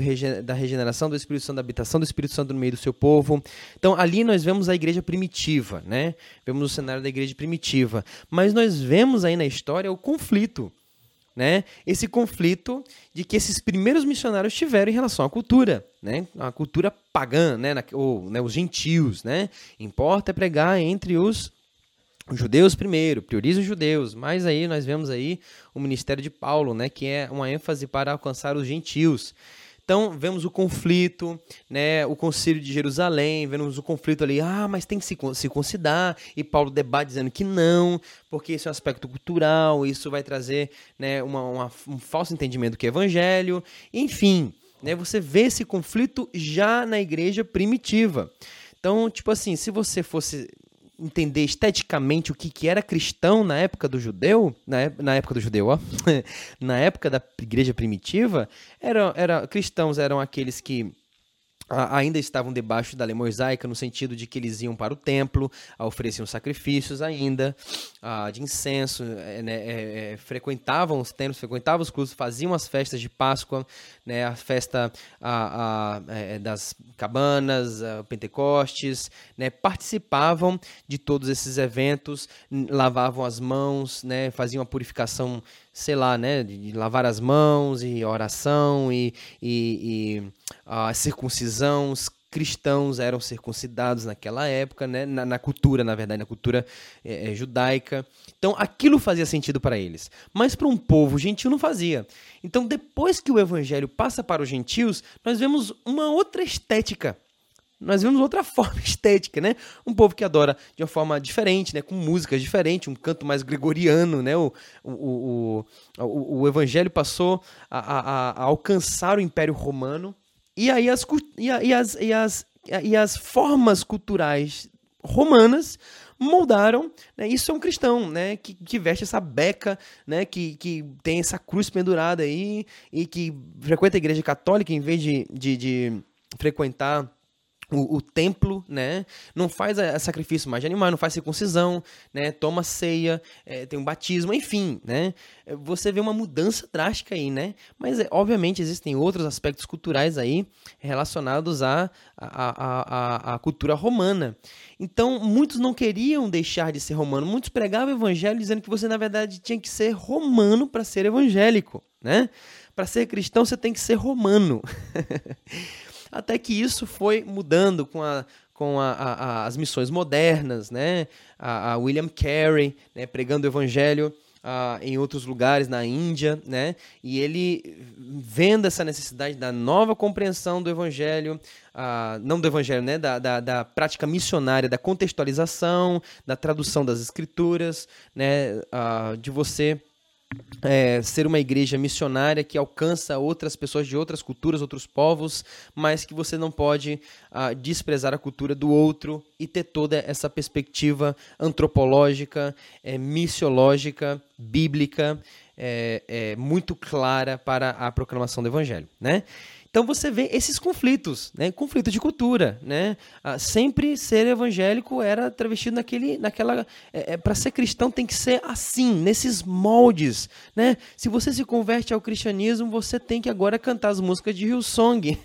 da regeneração do Espírito Santo, da habitação do Espírito Santo no meio do seu povo. Então, ali nós vemos a igreja primitiva, né? Vemos o cenário da igreja primitiva. Mas nós vemos aí na história o conflito, né? Esse conflito de que esses primeiros missionários tiveram em relação à cultura, né? A cultura pagã, né? ou né? os gentios, né? Importa é pregar entre os os judeus primeiro, prioriza os judeus, mas aí nós vemos aí o ministério de Paulo, né, que é uma ênfase para alcançar os gentios. Então, vemos o conflito, né, o concílio de Jerusalém, vemos o conflito ali, ah, mas tem que se circuncidar, e Paulo debate dizendo que não, porque esse é um aspecto cultural, isso vai trazer né, uma, uma, um falso entendimento do que é evangelho, enfim, né, você vê esse conflito já na igreja primitiva. Então, tipo assim, se você fosse entender esteticamente o que, que era cristão na época do judeu, na, na época do judeu, ó, na época da igreja primitiva, era, era, cristãos eram aqueles que ainda estavam debaixo da lei mosaica, no sentido de que eles iam para o templo, ofereciam sacrifícios ainda de incenso, é, né, é, é, frequentavam os templos, frequentavam os cultos, faziam as festas de Páscoa, né, a festa a, a, é, das cabanas, a Pentecostes, né, participavam de todos esses eventos, lavavam as mãos, né, faziam a purificação, sei lá, né, de lavar as mãos e oração e, e, e a circuncisão, os cristãos eram circuncidados naquela época, né? na, na cultura, na verdade, na cultura é, é, judaica. Então aquilo fazia sentido para eles. Mas para um povo gentil não fazia. Então depois que o evangelho passa para os gentios, nós vemos uma outra estética. Nós vemos outra forma estética, né? Um povo que adora de uma forma diferente, né? Com músicas diferentes, um canto mais gregoriano, né? O, o, o, o, o evangelho passou a, a, a alcançar o Império Romano, e aí as, e, e, as, e, as, e as formas culturais romanas moldaram, né? isso é um cristão, né? Que, que veste essa beca, né? Que, que tem essa cruz pendurada aí e que frequenta a igreja católica em vez de, de, de frequentar o, o, templo, né? Não faz a, a sacrifício mais de animais, não faz circuncisão, né? Toma ceia, é, tem um batismo, enfim, né? Você vê uma mudança drástica aí, né? Mas, é, obviamente, existem outros aspectos culturais aí relacionados à a, a, a, cultura romana. Então, muitos não queriam deixar de ser romano. Muitos pregavam o evangelho dizendo que você, na verdade, tinha que ser romano para ser evangélico, né? Para ser cristão, você tem que ser romano. até que isso foi mudando com, a, com a, a, as missões modernas, né? A, William Carey né? pregando o evangelho em outros lugares na Índia, né? E ele vendo essa necessidade da nova compreensão do evangelho, não do evangelho, né? Da, da, da, prática missionária, da contextualização, da tradução das escrituras, né? De você é, ser uma igreja missionária que alcança outras pessoas de outras culturas, outros povos, mas que você não pode ah, desprezar a cultura do outro e ter toda essa perspectiva antropológica, é, missiológica, bíblica, é, é, muito clara para a proclamação do evangelho, né? Então você vê esses conflitos, né? Conflito de cultura, né? Ah, sempre ser evangélico era travestido naquele, naquela, é, é, para ser cristão tem que ser assim, nesses moldes, né? Se você se converte ao cristianismo, você tem que agora cantar as músicas de Hillsong,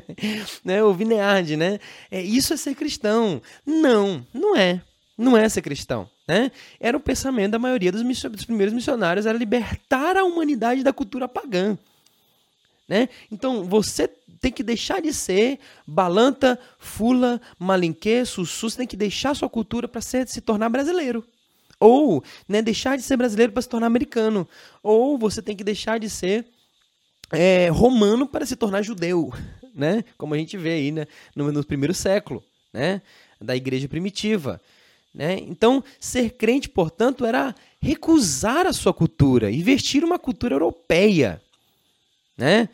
né? O Vineard, né? É, isso é ser cristão? Não, não é. Não é ser cristão. Né? Era o pensamento da maioria dos, dos primeiros missionários, era libertar a humanidade da cultura pagã. Né? Então você tem que deixar de ser balanta, fula, malinquê, sussu, você tem que deixar sua cultura para se tornar brasileiro. Ou né, deixar de ser brasileiro para se tornar americano. Ou você tem que deixar de ser é, romano para se tornar judeu. Né? Como a gente vê aí né, no, no primeiro século né, da igreja primitiva. Né? Então, ser crente, portanto, era recusar a sua cultura e vestir uma cultura europeia. Né?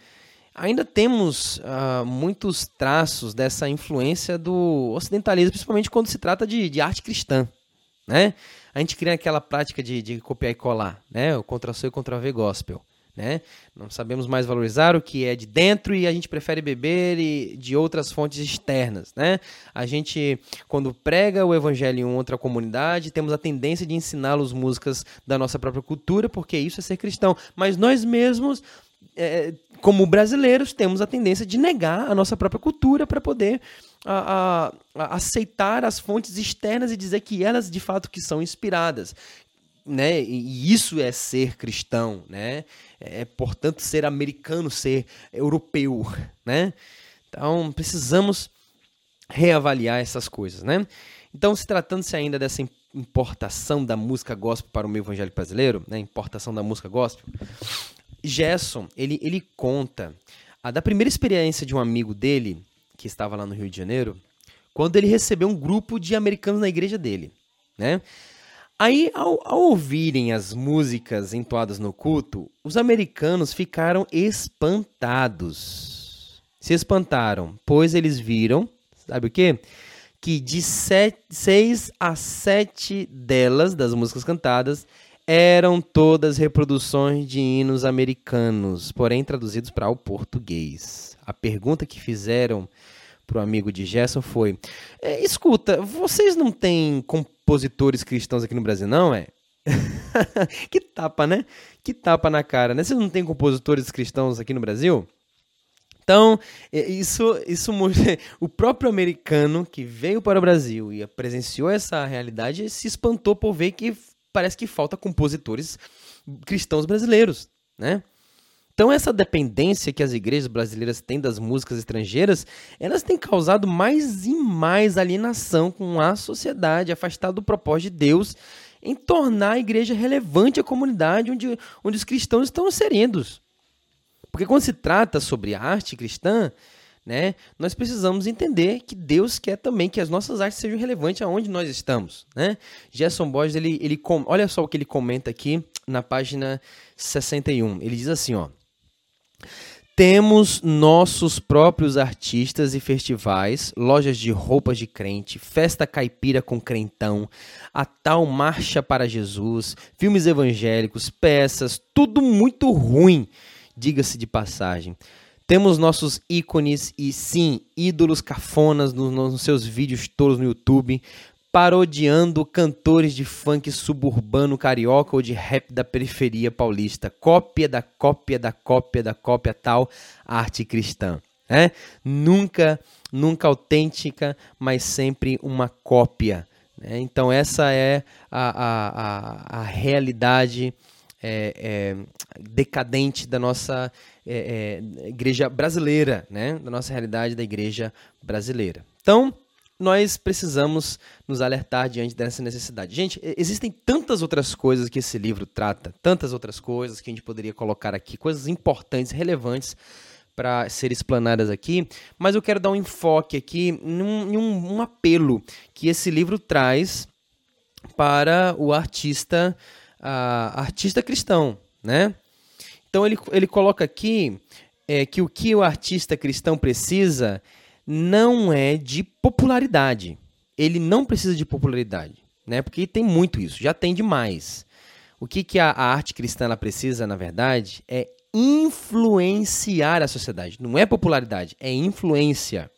Ainda temos uh, muitos traços dessa influência do ocidentalismo, principalmente quando se trata de, de arte cristã. Né? A gente cria aquela prática de, de copiar e colar, né? o Ctrl-C e Ctrl-V gospel. Né? Não sabemos mais valorizar o que é de dentro e a gente prefere beber de outras fontes externas. Né? A gente, quando prega o evangelho em outra comunidade, temos a tendência de ensiná-los músicas da nossa própria cultura, porque isso é ser cristão. Mas nós mesmos é, como brasileiros, temos a tendência de negar a nossa própria cultura para poder a, a, a aceitar as fontes externas e dizer que elas de fato que são inspiradas. Né? E isso é ser cristão, né? É, portanto, ser americano, ser europeu, né? Então, precisamos reavaliar essas coisas, né? Então, se tratando-se ainda dessa importação da música gospel para o meio evangélico brasileiro, né? Importação da música gospel, Gerson, ele, ele conta a da primeira experiência de um amigo dele, que estava lá no Rio de Janeiro, quando ele recebeu um grupo de americanos na igreja dele, né? Aí, ao, ao ouvirem as músicas entoadas no culto, os americanos ficaram espantados. Se espantaram, pois eles viram, sabe o quê? Que de sete, seis a sete delas, das músicas cantadas, eram todas reproduções de hinos americanos, porém traduzidos para o português. A pergunta que fizeram para o amigo de Gerson foi: é, escuta, vocês não têm compositores cristãos aqui no Brasil, não é? que tapa, né? Que tapa na cara, né? Vocês não têm compositores cristãos aqui no Brasil? Então, é, isso, isso o próprio americano que veio para o Brasil e presenciou essa realidade se espantou por ver que parece que falta compositores cristãos brasileiros, né? Então essa dependência que as igrejas brasileiras têm das músicas estrangeiras, elas têm causado mais e mais alienação com a sociedade, afastada do propósito de Deus em tornar a igreja relevante à comunidade onde, onde os cristãos estão inseridos. Porque quando se trata sobre arte cristã, né, nós precisamos entender que Deus quer também que as nossas artes sejam relevantes aonde nós estamos. Né? Gerson Borges, ele, ele, olha só o que ele comenta aqui na página 61. Ele diz assim, ó. Temos nossos próprios artistas e festivais, lojas de roupas de crente, festa caipira com crentão, a tal marcha para Jesus, filmes evangélicos, peças, tudo muito ruim, diga-se de passagem. Temos nossos ícones e sim, ídolos cafonas no, nos seus vídeos todos no YouTube, parodiando cantores de funk suburbano carioca ou de rap da periferia paulista. Cópia da cópia da cópia da cópia tal arte cristã. Né? Nunca, nunca autêntica, mas sempre uma cópia. Né? Então essa é a, a, a, a realidade é, é, decadente da nossa é, é, igreja brasileira, né? da nossa realidade da igreja brasileira. Então, nós precisamos nos alertar diante dessa necessidade. Gente, existem tantas outras coisas que esse livro trata, tantas outras coisas que a gente poderia colocar aqui, coisas importantes, relevantes para serem explanadas aqui, mas eu quero dar um enfoque aqui em um, um apelo que esse livro traz para o artista artista cristão, né? Então ele, ele coloca aqui é, que o que o artista cristão precisa não é de popularidade. Ele não precisa de popularidade, né? Porque tem muito isso, já tem demais. O que, que a, a arte cristã ela precisa, na verdade, é influenciar a sociedade. Não é popularidade, é influência.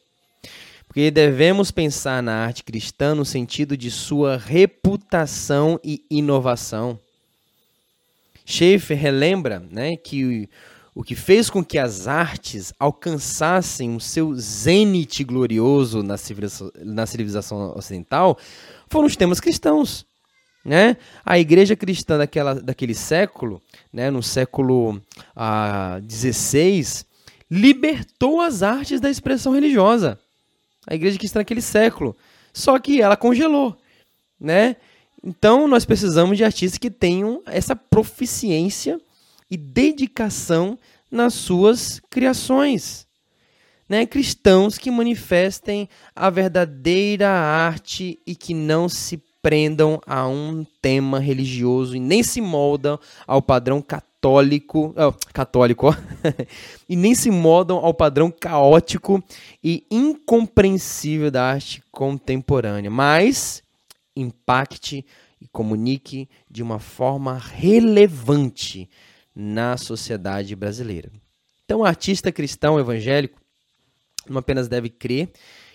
Porque devemos pensar na arte cristã no sentido de sua reputação e inovação. Schaeffer relembra né, que o que fez com que as artes alcançassem o seu zênite glorioso na civilização, na civilização ocidental foram os temas cristãos. Né? A igreja cristã daquela, daquele século, né, no século ah, XVI, libertou as artes da expressão religiosa. A igreja cristã daquele século. Só que ela congelou. Né? Então nós precisamos de artistas que tenham essa proficiência e dedicação nas suas criações. Né? Cristãos que manifestem a verdadeira arte e que não se prendam a um tema religioso e nem se moldam ao padrão católico, oh, católico, ó, e nem se moldam ao padrão caótico e incompreensível da arte contemporânea, mas impacte e comunique de uma forma relevante na sociedade brasileira. Então, o artista cristão evangélico não apenas deve crer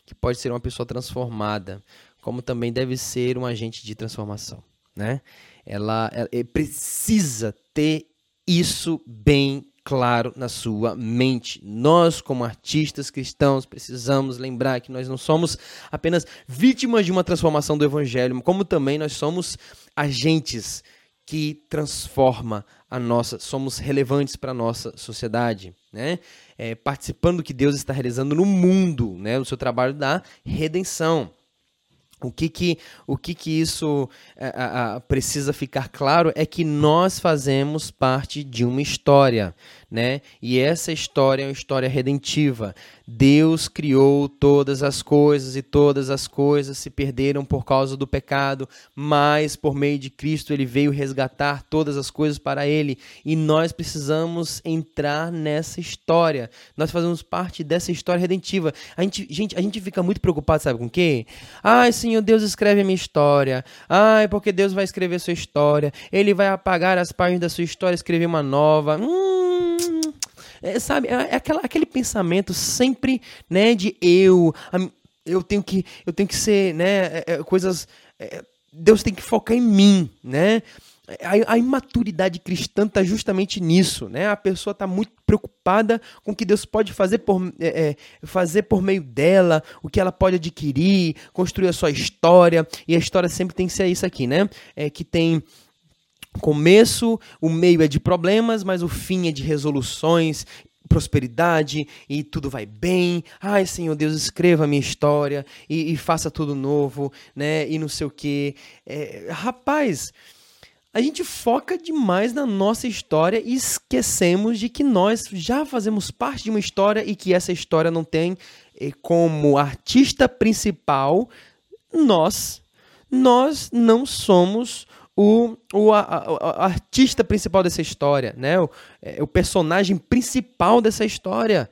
que pode ser uma pessoa transformada, como também deve ser um agente de transformação, né? Ela, ela precisa ter isso bem claro na sua mente. Nós, como artistas cristãos, precisamos lembrar que nós não somos apenas vítimas de uma transformação do evangelho, como também nós somos agentes que transforma a nossa, somos relevantes para a nossa sociedade, né? É, participando do que Deus está realizando no mundo, né? O seu trabalho da redenção. O que que, o que, que isso é, a, a, precisa ficar claro é que nós fazemos parte de uma história, né? E essa história é uma história redentiva. Deus criou todas as coisas e todas as coisas se perderam por causa do pecado, mas por meio de Cristo ele veio resgatar todas as coisas para ele e nós precisamos entrar nessa história. Nós fazemos parte dessa história redentiva. A gente, gente, a gente fica muito preocupado, sabe com o quê? Ai, Senhor, Deus escreve a minha história. Ai, porque Deus vai escrever a sua história. Ele vai apagar as páginas da sua história e escrever uma nova. Hum, é, sabe, é, é aquela, aquele pensamento sempre, né, de eu, eu tenho que, eu tenho que ser, né, é, é, coisas, é, Deus tem que focar em mim, né? A, a imaturidade cristã está justamente nisso, né? A pessoa está muito preocupada com o que Deus pode fazer por, é, fazer por meio dela, o que ela pode adquirir, construir a sua história. E a história sempre tem que ser isso aqui, né? É que tem começo, o meio é de problemas, mas o fim é de resoluções, prosperidade e tudo vai bem. Ai, Senhor Deus, escreva a minha história e, e faça tudo novo, né? E não sei o que. É, rapaz, a gente foca demais na nossa história e esquecemos de que nós já fazemos parte de uma história e que essa história não tem eh, como artista principal nós. Nós não somos o, o a, a, artista principal dessa história, né? O, é, o personagem principal dessa história.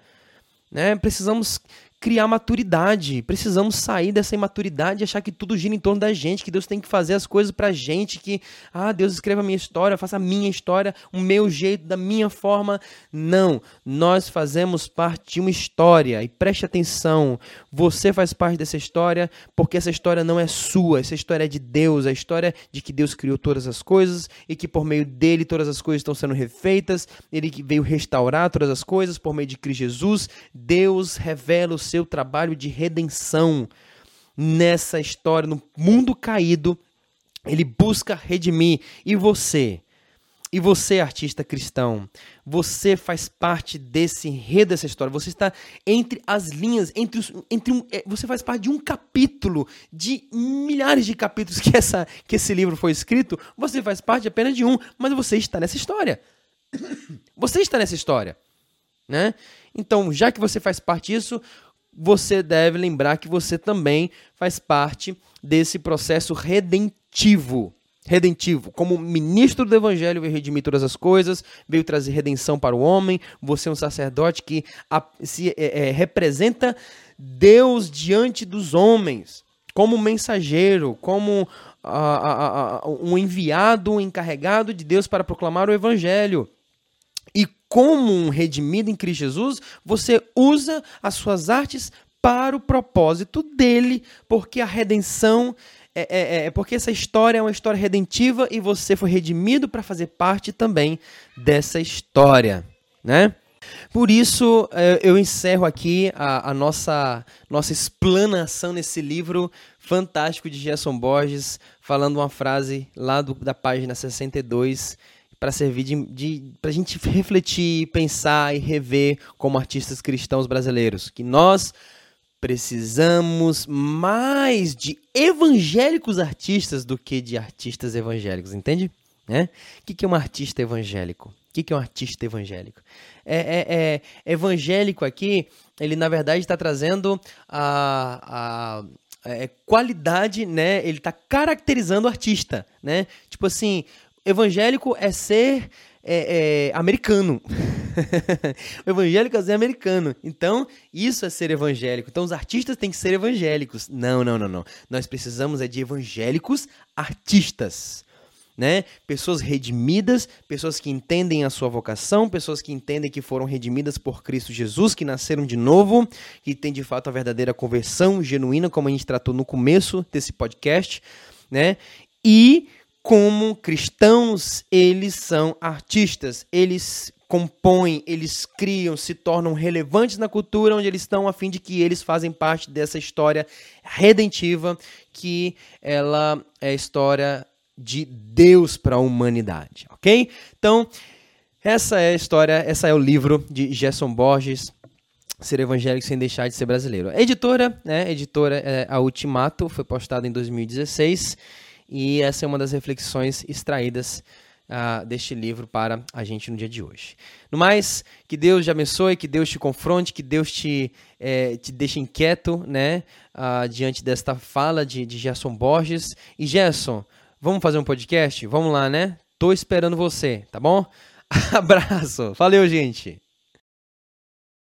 Né? Precisamos criar maturidade. Precisamos sair dessa imaturidade e achar que tudo gira em torno da gente, que Deus tem que fazer as coisas pra gente, que ah, Deus escreva a minha história, faça a minha história, o meu jeito, da minha forma. Não, nós fazemos parte de uma história e preste atenção, você faz parte dessa história porque essa história não é sua, essa história é de Deus, a história de que Deus criou todas as coisas e que por meio dele todas as coisas estão sendo refeitas, ele veio restaurar todas as coisas por meio de Cristo Jesus. Deus revela o seu trabalho de redenção nessa história, no mundo caído. Ele busca redimir. E você? E você, artista cristão, você faz parte desse enredo dessa história. Você está entre as linhas, entre, os, entre um, é, você faz parte de um capítulo de milhares de capítulos que, essa, que esse livro foi escrito. Você faz parte apenas de um, mas você está nessa história. Você está nessa história, né? Então, já que você faz parte disso, você deve lembrar que você também faz parte desse processo redentivo. Redentivo, como ministro do evangelho, veio redimir todas as coisas, veio trazer redenção para o homem. Você é um sacerdote que se é, é, representa Deus diante dos homens, como mensageiro, como a, a, a, um enviado, um encarregado de Deus para proclamar o evangelho. Como um redimido em Cristo Jesus, você usa as suas artes para o propósito dele, porque a redenção é, é, é, porque essa história é uma história redentiva e você foi redimido para fazer parte também dessa história, né? Por isso, é, eu encerro aqui a, a, nossa, nossa explanação nesse livro fantástico de Gerson Borges, falando uma frase lá do, da página 62, para servir de, de para a gente refletir, pensar e rever como artistas cristãos brasileiros, que nós precisamos mais de evangélicos artistas do que de artistas evangélicos, entende? Né? O que é um artista evangélico? O que é um artista evangélico? É, é, é evangélico aqui, ele na verdade está trazendo a, a é, qualidade, né? Ele está caracterizando o artista, né? Tipo assim, evangélico é ser é, é, americano. o evangélico é ser americano. Então, isso é ser evangélico. Então, os artistas têm que ser evangélicos. Não, não, não, não. Nós precisamos é de evangélicos artistas. Né? Pessoas redimidas, pessoas que entendem a sua vocação, pessoas que entendem que foram redimidas por Cristo Jesus, que nasceram de novo, que têm de fato a verdadeira conversão genuína, como a gente tratou no começo desse podcast, né? E como cristãos, eles são artistas, eles compõem, eles criam, se tornam relevantes na cultura onde eles estão, a fim de que eles fazem parte dessa história redentiva, que ela é a história de Deus para a humanidade, ok? Então, essa é a história, essa é o livro de Gerson Borges, Ser Evangélico Sem Deixar de Ser Brasileiro. A editora, né, a editora é a Ultimato, foi postada em 2016, e essa é uma das reflexões extraídas uh, deste livro para a gente no dia de hoje. No mais, que Deus te abençoe, que Deus te confronte, que Deus te, é, te deixe inquieto né, uh, diante desta fala de, de Gerson Borges. E Gerson, vamos fazer um podcast? Vamos lá, né? Tô esperando você, tá bom? Abraço. Valeu, gente.